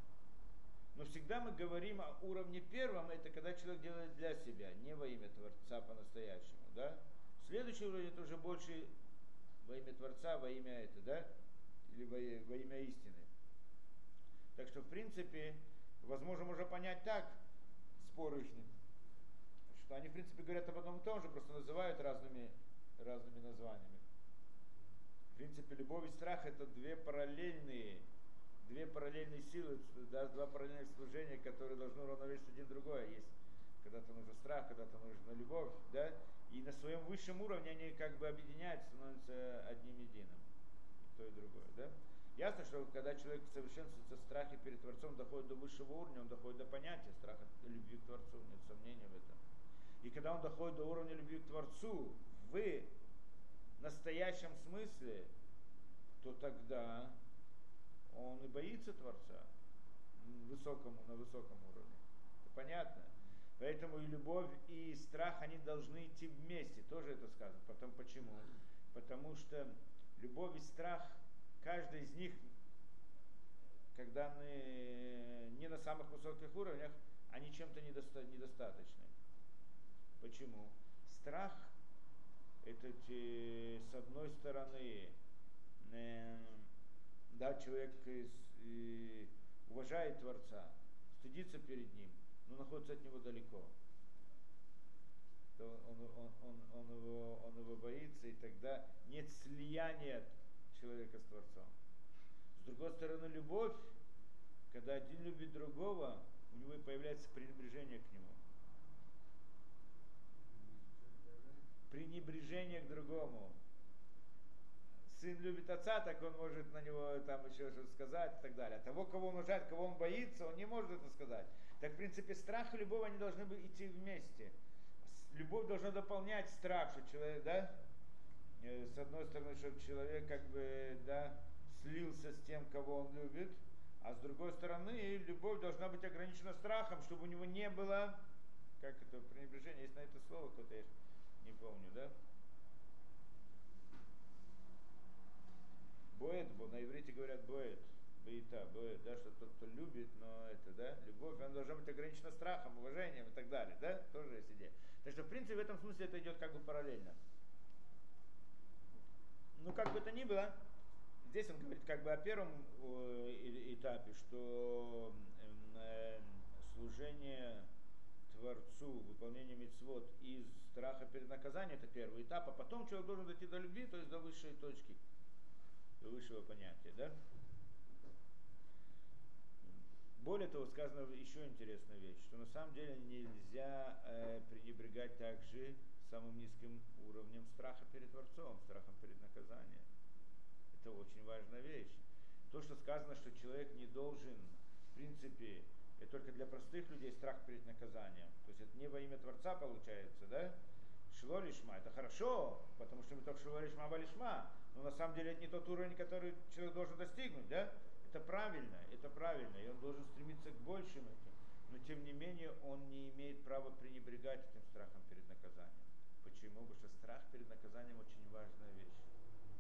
Но всегда мы говорим о уровне первом, это когда человек делает для себя, не во имя Творца по-настоящему, да. Следующий уровень это уже больше во имя Творца, во имя это, да, или во, во имя истины. Так что, в принципе, возможно, можно понять так, споры их, что они, в принципе, говорят об одном и том же, просто называют разными, разными названиями. В принципе, любовь и страх это две параллельные, две параллельные силы, да, два параллельных служения, которые должны уравновесить один другое. Есть когда-то нужен страх, когда-то нужна любовь, да, и на своем высшем уровне они как бы объединяются, становятся одним единым. И то, и другое, да. Ясно, что когда человек совершенствуется в страхе перед Творцом, доходит до высшего уровня, он доходит до понятия страха любви к Творцу, нет сомнения в этом. И когда он доходит до уровня любви к Творцу в настоящем смысле, то тогда он и боится Творца высокому, на высоком уровне. Это понятно. Поэтому и любовь, и страх, они должны идти вместе. Тоже это сказано. Потом почему? Потому что любовь и страх, каждый из них, когда мы не на самых высоких уровнях, они чем-то недоста- недостаточны. Почему? Страх это те, с одной стороны, э, да, человек э, э, уважает Творца, стыдится перед ним, но находится от него далеко. То он, он, он, он, его, он его боится, и тогда нет слияния человека с Творцом. С другой стороны, любовь, когда один любит другого, у него появляется пренебрежение к нему. Пренебрежение к другому. Сын любит отца, так он может на него там еще что-то сказать и так далее. А того, кого он уважает, кого он боится, он не может это сказать. Так, в принципе, страх и любовь, они должны быть идти вместе. Любовь должна дополнять страх, что человек, да, э, с одной стороны, чтобы человек как бы, да, слился с тем, кого он любит, а с другой стороны, любовь должна быть ограничена страхом, чтобы у него не было, как это, пренебрежение, есть на это слово какое-то, я не помню, да? Боет, бо на иврите говорят боет, боита, боет, да, что тот, кто любит, но это, да, любовь, она должна быть ограничена страхом, уважением и так далее, да, тоже есть идея. Так что, в принципе, в этом смысле это идет как бы параллельно. Ну, как бы то ни было, здесь он говорит как бы о первом этапе, что э, служение Творцу, выполнение мецвод из страха перед наказанием, это первый этап, а потом человек должен дойти до любви, то есть до высшей точки, до высшего понятия, да? Более того, сказано еще интересная вещь, что на самом деле нельзя э, пренебрегать также самым низким уровнем страха перед Творцом, страхом перед наказанием. Это очень важная вещь. То, что сказано, что человек не должен, в принципе, это только для простых людей страх перед наказанием. То есть это не во имя Творца получается, да? Шло лишма, это хорошо, потому что мы только шло лишма, валишма, но на самом деле это не тот уровень, который человек должен достигнуть, да? Это правильно, это правильно, и он должен стремиться к большим этим. Но тем не менее он не имеет права пренебрегать этим страхом перед наказанием. Почему? Потому что страх перед наказанием очень важная вещь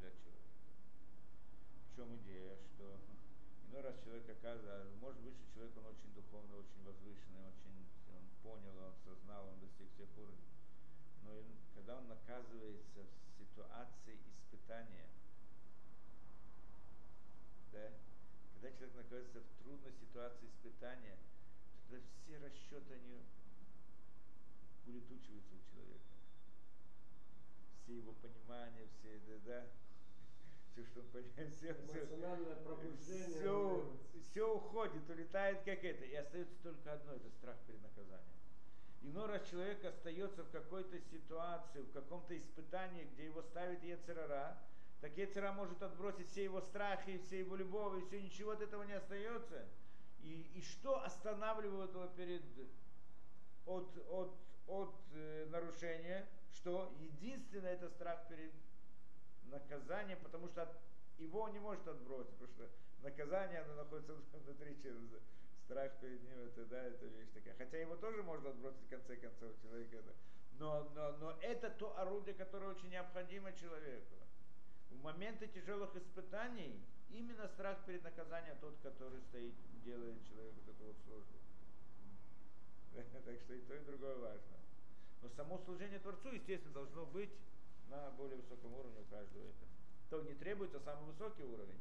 для человека. В чем идея, что Иной раз человек оказывается, может быть, что человек он очень духовно, очень возвышенный, очень он понял, он осознал, он достиг всех уровней. Но когда он оказывается в ситуации испытания, да, когда человек находится в трудной ситуации испытания, то тогда все расчеты, они улетучиваются у человека. Все его понимания, все, да, да, все, что он понимает, все, все, все, все уходит, улетает как это. И остается только одно, это страх перед наказанием. Иной раз человек остается в какой-то ситуации, в каком-то испытании, где его ставит Ецерара, так Ецера может отбросить все его страхи, все его любовь, и все, ничего от этого не остается. И, и что останавливает его перед, от, от, от э, нарушения? Что? Единственное это страх перед наказанием, потому что от, его не может отбросить, потому что наказание оно находится внутри человека. Страх перед ним это, да, это вещь такая. Хотя его тоже можно отбросить в конце концов человека. Но, но, но это то орудие, которое очень необходимо человеку. В моменты тяжелых испытаний именно страх перед наказанием тот, который стоит, делает человеку вот эту вот службу. Так что и то, и другое важно. Но само служение Творцу, естественно, должно быть на более высоком уровне у каждого этого. То не требуется самый высокий уровень,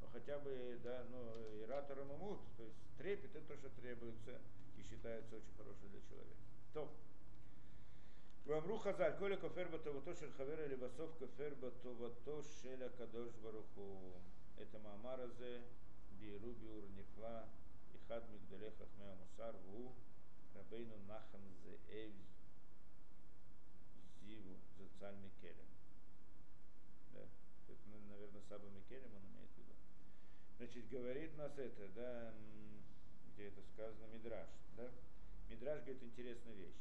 но хотя бы, да, ну, и мамут, то есть трепет это то, что требуется и считается очень хорошим для человека. То. ואמרו חז"ל, כל הכופר בטובתו של חבר לבסוף כופר בטובתו של הקדוש ברוך הוא. את המאמר הזה ביארו ביאור נפלא, אחד מגדולי חכמי המוסר, והוא רבינו נחם זאב Зиву Зацаль Микелем. Да. Это, наверное, Саба Микелем он имеет в виду. Значит, говорит нас это, да, где это сказано, Мидраш, да? Мидраш говорит интересную вещь.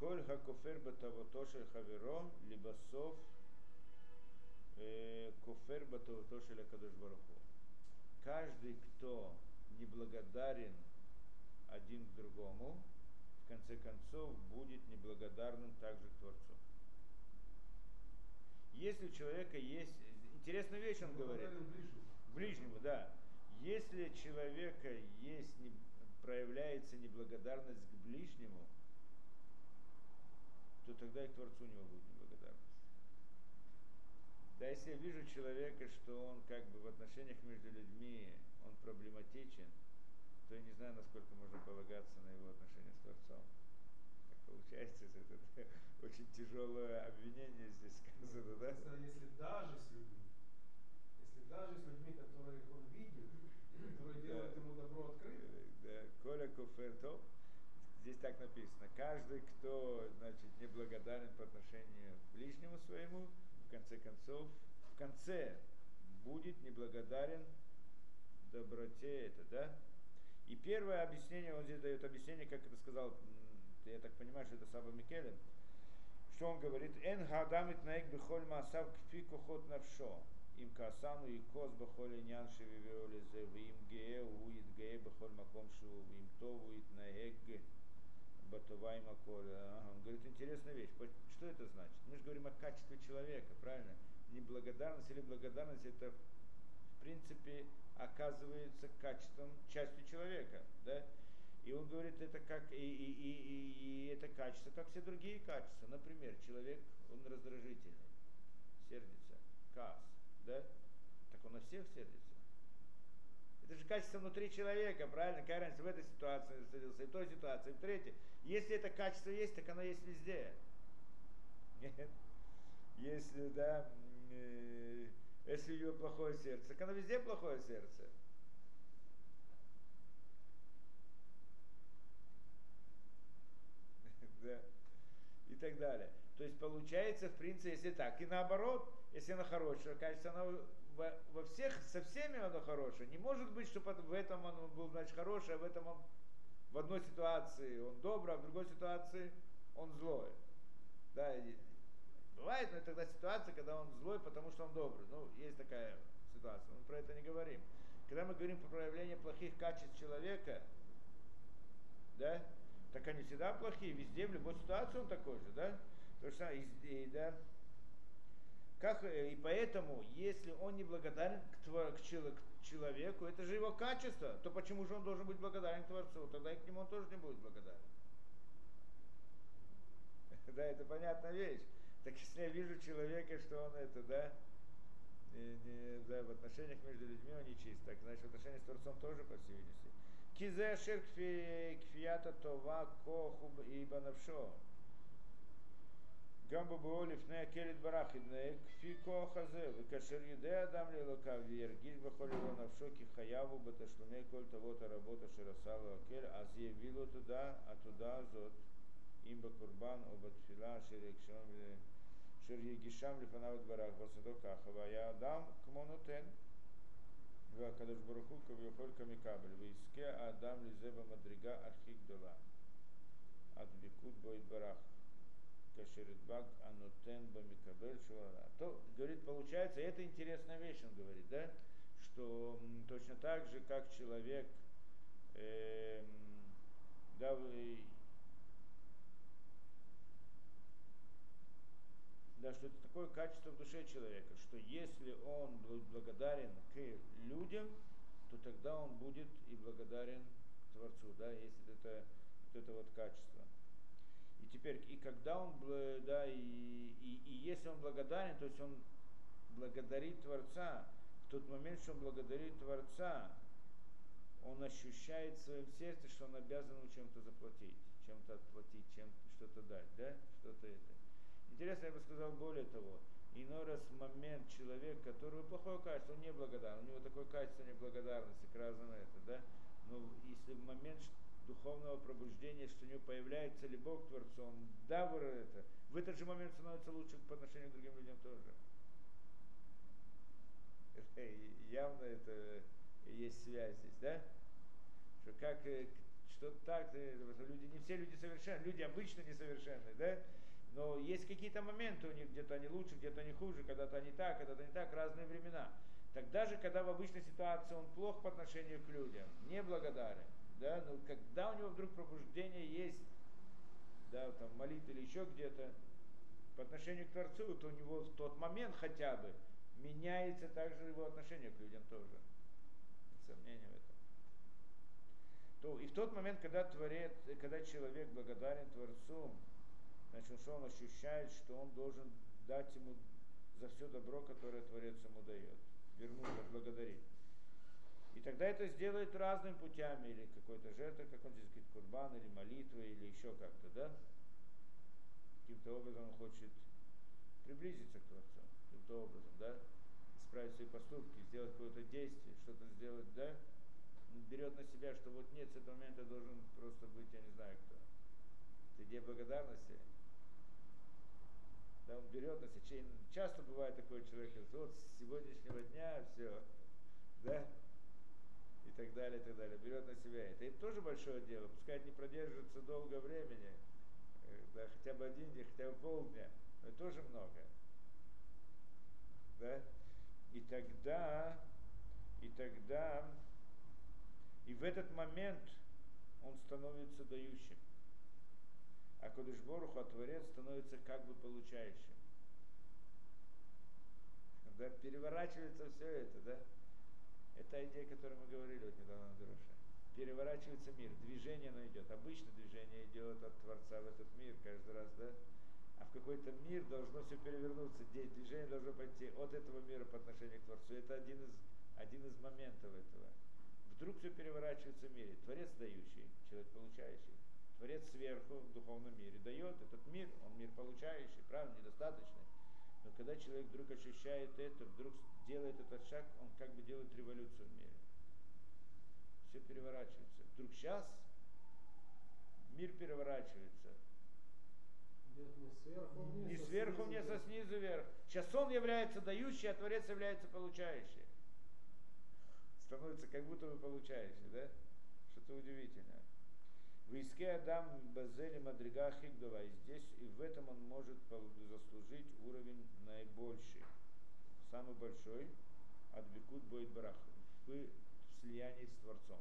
Коль хакофер батавотошель хаверо, либо сов э, кофер батавотошель акадош бараху. Каждый, кто неблагодарен один к другому, в конце концов будет неблагодарным также к Творцу. Если у человека есть... Интересную вещь он говорит. Ближнему, да. Если у человека есть, проявляется неблагодарность к ближнему, то тогда и к Творцу у него будет неблагодарность. Да, если я вижу человека, что он как бы в отношениях между людьми, он проблематичен, то я не знаю, насколько можно полагаться на его отношения с Творцом. Так получается, это, это очень тяжелое обвинение здесь сказано, да? Если даже с людьми, если даже с людьми, которых он видит, которые делают ему добро открыто. Да, Коля Куфертов, здесь так написано, каждый, кто, значит, неблагодарен по отношению к ближнему своему, в конце концов, в конце будет неблагодарен доброте это, да? И первое объяснение, он здесь дает объяснение, как это сказал, я так понимаю, что это Саба Микелем, что он говорит, «Эн гадамит наик бихоль маасав кфи кохот навшо, им касану и кос бихоль иньян шевивеоли зе, им гее уит гее бихоль маком шу, им то уит наек батувай маколь». Он говорит, интересная вещь. Что это значит? Мы же говорим о качестве человека, правильно? Неблагодарность или благодарность это в принципе оказывается качеством, частью человека, да? И он говорит, это как и, и, и, и это качество, как все другие качества. Например, человек, он раздражительный, сердится, кас, да? Так он на всех сердится. Это же качество внутри человека, правильно? Какая разница в этой ситуации садился, и в той ситуации, и в третьей. Если это качество есть, так оно есть везде. Нет. Если, да, э, если у него плохое сердце, так оно везде плохое сердце. да, и так далее. То есть получается, в принципе, если так. И наоборот, если оно хорошее, кажется, оно во, во всех, со всеми оно хорошее. Не может быть, что в этом оно был, значит, хорошее, а в этом он в одной ситуации он добрый, а в другой ситуации он злой. Да, бывает, но тогда ситуация, когда он злой, потому что он добрый. Ну, есть такая ситуация, мы про это не говорим. Когда мы говорим про проявление плохих качеств человека, да, так они всегда плохие, везде, в любой ситуации он такой же, да? То есть, и, и, да, как, и поэтому, если он не благодарен к, твор, к, человек, человеку, это же его качество, то почему же он должен быть благодарен Творцу? Тогда и к нему он тоже не будет благодарен. Да, это понятная вещь. Так если я вижу человека, что он это, да, не, не, да, в отношениях между людьми он нечист, так значит в отношениях с Творцом тоже, по всей видимости. Кизе кфията това коху ибо навшо. גם בבואו לפני הכלא יתברך יתנהג כפי כוח הזה, וכאשר יודע אדם לאלוקיו וירגיש בכל לבו נפשו כי חייב הוא בתשלומי כל טובות הרבות אשר עשה לו הכלא, אז יביא לו תודה, התודה הזאת, אם בקורבן או בתפילה אשר יקשם אשר יגישם לפניו יתברך ועשותו ככה, והיה אדם כמו נותן, והקדוש ברוך הוא כביכול כמקבל, ויזכה האדם לזה במדרגה הכי גדולה, הדבקות בו יתברך. Кашеритбак Анутен Бамикабель Шуара. То, говорит, получается, это интересная вещь, он говорит, да, что точно так же, как человек, э, да, да, что это такое качество в душе человека, что если он будет благодарен к людям, то тогда он будет и благодарен Творцу, да, если это, это вот качество. Теперь, и когда он, да, и, и, и если он благодарен, то есть он благодарит Творца, в тот момент, что он благодарит Творца, он ощущает в своем сердце, что он обязан ему чем-то заплатить, чем-то отплатить, чем что-то дать, да, что-то это. Интересно, я бы сказал более того, иной раз момент человек, который плохое качество, он не благодарен, у него такое качество неблагодарности к разному это, да, но если в момент духовного пробуждения, что у него появляется любовь к Творцу, он давр это, в этот же момент становится лучше по отношению к другим людям тоже. Явно это есть связь здесь, да? Что как, э, что так, э, люди, не все люди совершенны, люди обычно несовершенны, да? Но есть какие-то моменты у них, где-то они лучше, где-то они хуже, когда-то они так, когда-то не так, разные времена. Так даже когда в обычной ситуации он плох по отношению к людям, неблагодарен, да, но когда у него вдруг пробуждение есть, да, там молитва или еще где-то, по отношению к Творцу, то у него в тот момент хотя бы меняется также его отношение к людям тоже. Сомнение в этом. То, и в тот момент, когда, творец, когда человек благодарен Творцу, значит, что он ощущает, что он должен дать ему за все добро, которое Творец ему дает. Вернуть, благодарить. И тогда это сделает разными путями, или какой-то жертвой, как он здесь говорит, курбан, или молитвой, или еще как-то, да? Каким-то образом он хочет приблизиться к Творцу, каким-то образом, да? Исправить свои поступки, сделать какое-то действие, что-то сделать, да? Он берет на себя, что вот нет, с этого момента должен просто быть, я не знаю кто. Это идея благодарности. Да, он берет на себя. Часто бывает такой человек, вот с сегодняшнего дня все, да, так далее, и так далее, берет на себя это. Это тоже большое дело, пускай это не продержится долго времени, э, да, хотя бы один день, хотя бы полдня, но это тоже много. Да? И тогда, и тогда, и в этот момент он становится дающим. А Кодышборуху, а Творец становится как бы получающим. Да, переворачивается все это, да? Это идея, о которой мы говорили вот недавно на Дуроше. Переворачивается мир, движение оно идет. Обычно движение идет от Творца в этот мир каждый раз, да? А в какой-то мир должно все перевернуться. Движение должно пойти от этого мира по отношению к Творцу. Это один из, один из моментов этого. Вдруг все переворачивается в мире. Творец дающий, человек получающий. Творец сверху в духовном мире дает этот мир, он мир получающий, правда, недостаточный. Но когда человек вдруг ощущает это, вдруг делает этот шаг, он как бы делает революцию в мире. Все переворачивается. Вдруг сейчас мир переворачивается. не сверху вниз, Не а сверху вниз, а снизу вверх. Сейчас он является дающий, а Творец является получающий. Становится как будто бы получающий, да? Что-то удивительное. В Иске Адам Базели Мадрига Хигдова. И здесь и в этом он может заслужить уровень наибольший самый большой, от Бекут Бойт Барах, в слиянии с Творцом.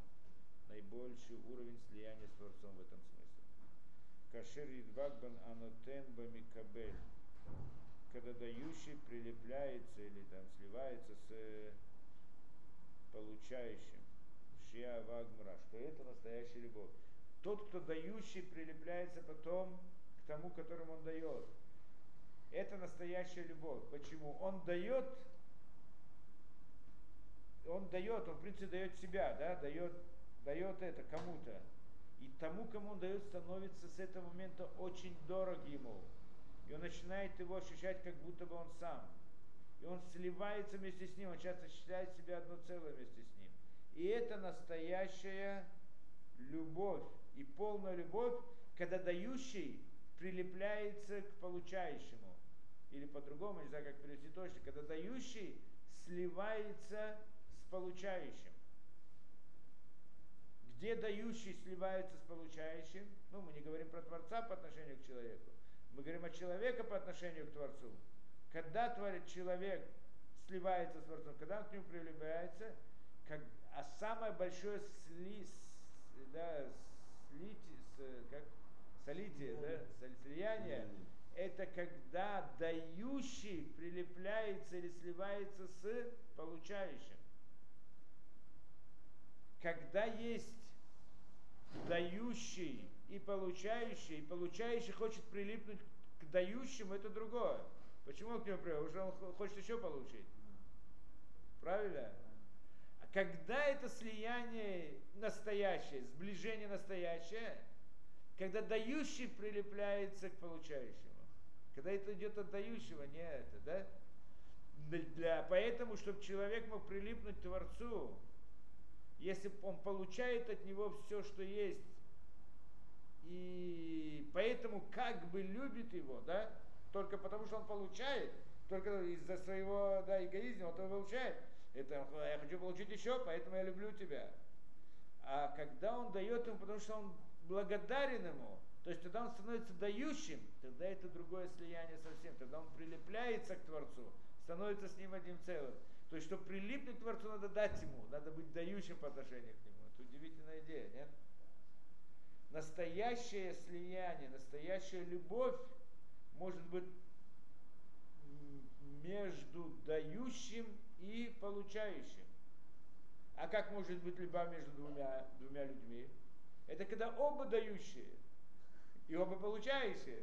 Наибольший уровень слияния с Творцом в этом смысле. Кашер Идвагбан Анотен Бамикабель. Когда дающий прилепляется или там сливается с получающим. Шия Вагмра, что это настоящая любовь. Тот, кто дающий, прилепляется потом к тому, которому он дает. Это настоящая любовь. Почему? Он дает, он дает, он в принципе дает себя, да, дает, дает это кому-то. И тому, кому он дает, становится с этого момента очень дорог ему. И он начинает его ощущать, как будто бы он сам. И он сливается вместе с ним, он часто считает себя одно целое вместе с ним. И это настоящая любовь и полная любовь, когда дающий прилепляется к получающему. Или по-другому, не знаю, как перевести точно, когда дающий сливается с получающим. Где дающий сливается с получающим, ну, мы не говорим про Творца по отношению к человеку, мы говорим о человеке по отношению к Творцу. Когда творит человек сливается с Творцом, когда он к нему прилепляется, как, а самое большое сли, да, слити, с, как, солитие, да, слияние, это когда дающий прилепляется или сливается с получающим. Когда есть дающий и получающий, и получающий хочет прилипнуть к дающему, это другое. Почему он к нему привел? Уже он хочет еще получить. Правильно? Когда это слияние настоящее, сближение настоящее, когда дающий прилепляется к получающему. Когда это идет от дающего, не это, да? Для, поэтому, чтобы человек мог прилипнуть к Творцу, если он получает от него все, что есть, и поэтому как бы любит его, да, только потому что он получает, только из-за своего да, эгоизма он получает. Это я хочу получить еще, поэтому я люблю тебя. А когда он дает ему, потому что он благодарен ему, то есть тогда он становится дающим, тогда это другое слияние совсем, тогда он прилепляется к Творцу, становится с ним одним целым. То есть, чтобы прилипнуть к Творцу, надо дать ему, надо быть дающим по отношению к нему. Это удивительная идея, нет? Настоящее слияние, настоящая любовь может быть между дающим и получающим. А как может быть любовь между двумя, двумя людьми? Это когда оба дающие и оба получающие.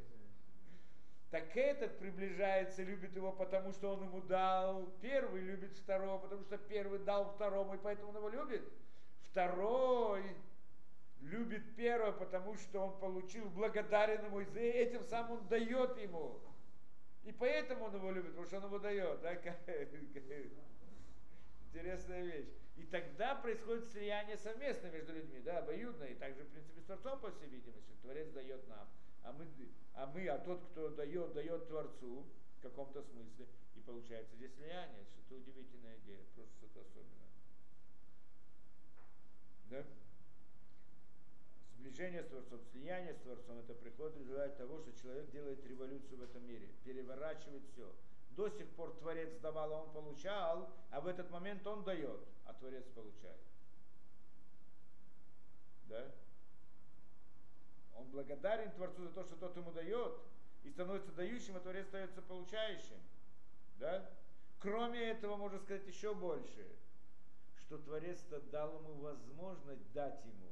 Так этот приближается, любит его, потому что он ему дал. Первый любит второго, потому что первый дал второму, и поэтому он его любит. Второй любит первого, потому что он получил благодарен ему, и этим самым он дает ему. И поэтому он его любит, потому что он его дает. Да? Интересная вещь. И тогда происходит слияние совместно между людьми, да, обоюдно. И также, в принципе, с Творцом, по всей видимости, Творец дает нам. А мы, а мы, а тот, кто дает, дает Творцу в каком-то смысле. И получается здесь слияние. Что-то удивительная идея, просто что-то особенное. Да? Сближение с Творцом, слияние с Творцом, это приход результат того, что человек делает революцию в этом мире, переворачивает все. До сих пор Творец давал, а он получал, а в этот момент он дает, а Творец получает. Да? Он благодарен Творцу за то, что тот ему дает, и становится дающим, а Творец остается получающим. Да? Кроме этого, можно сказать еще больше, что Творец дал ему возможность дать ему.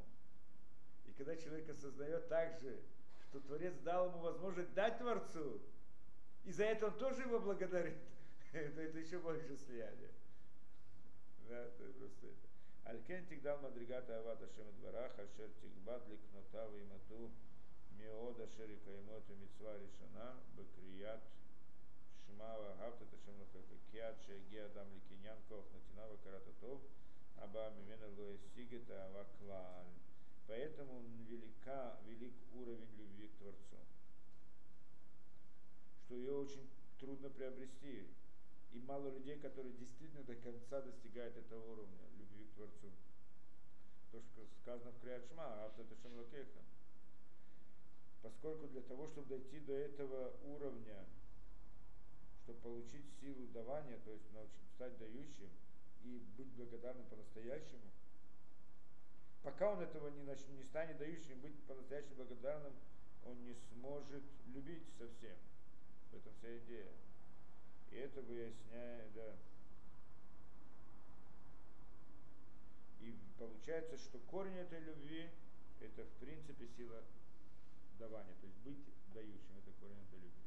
И когда человек осознает также, что Творец дал ему возможность дать Творцу, и за это он тоже его благодарит, это, это еще больше слияние. Да, это просто это. Алькен тигдал мадригата авата шемадварах, ашер тигбат ликнота вимату миода ашер икаймот митцва решана, бекрият шмава гавта ташем лахакият шеги адам ликиньян кох натинава карататов, аба мимена лоэсигета аваклаль. Поэтому велика, велик уровень любви к Творцу, что ее очень трудно приобрести. И мало людей, которые действительно до конца достигают этого уровня любви к Творцу. То, что сказано в Криадшма, Автоташем Лакеха. Поскольку для того, чтобы дойти до этого уровня, чтобы получить силу давания, то есть научить стать дающим и быть благодарным по-настоящему, пока он этого не, нач... не станет дающим, быть по-настоящему благодарным, он не сможет любить совсем. В этом вся идея. И это выясняет, да. получается, что корень этой любви это в принципе сила давания, то есть быть дающим, это корень этой любви.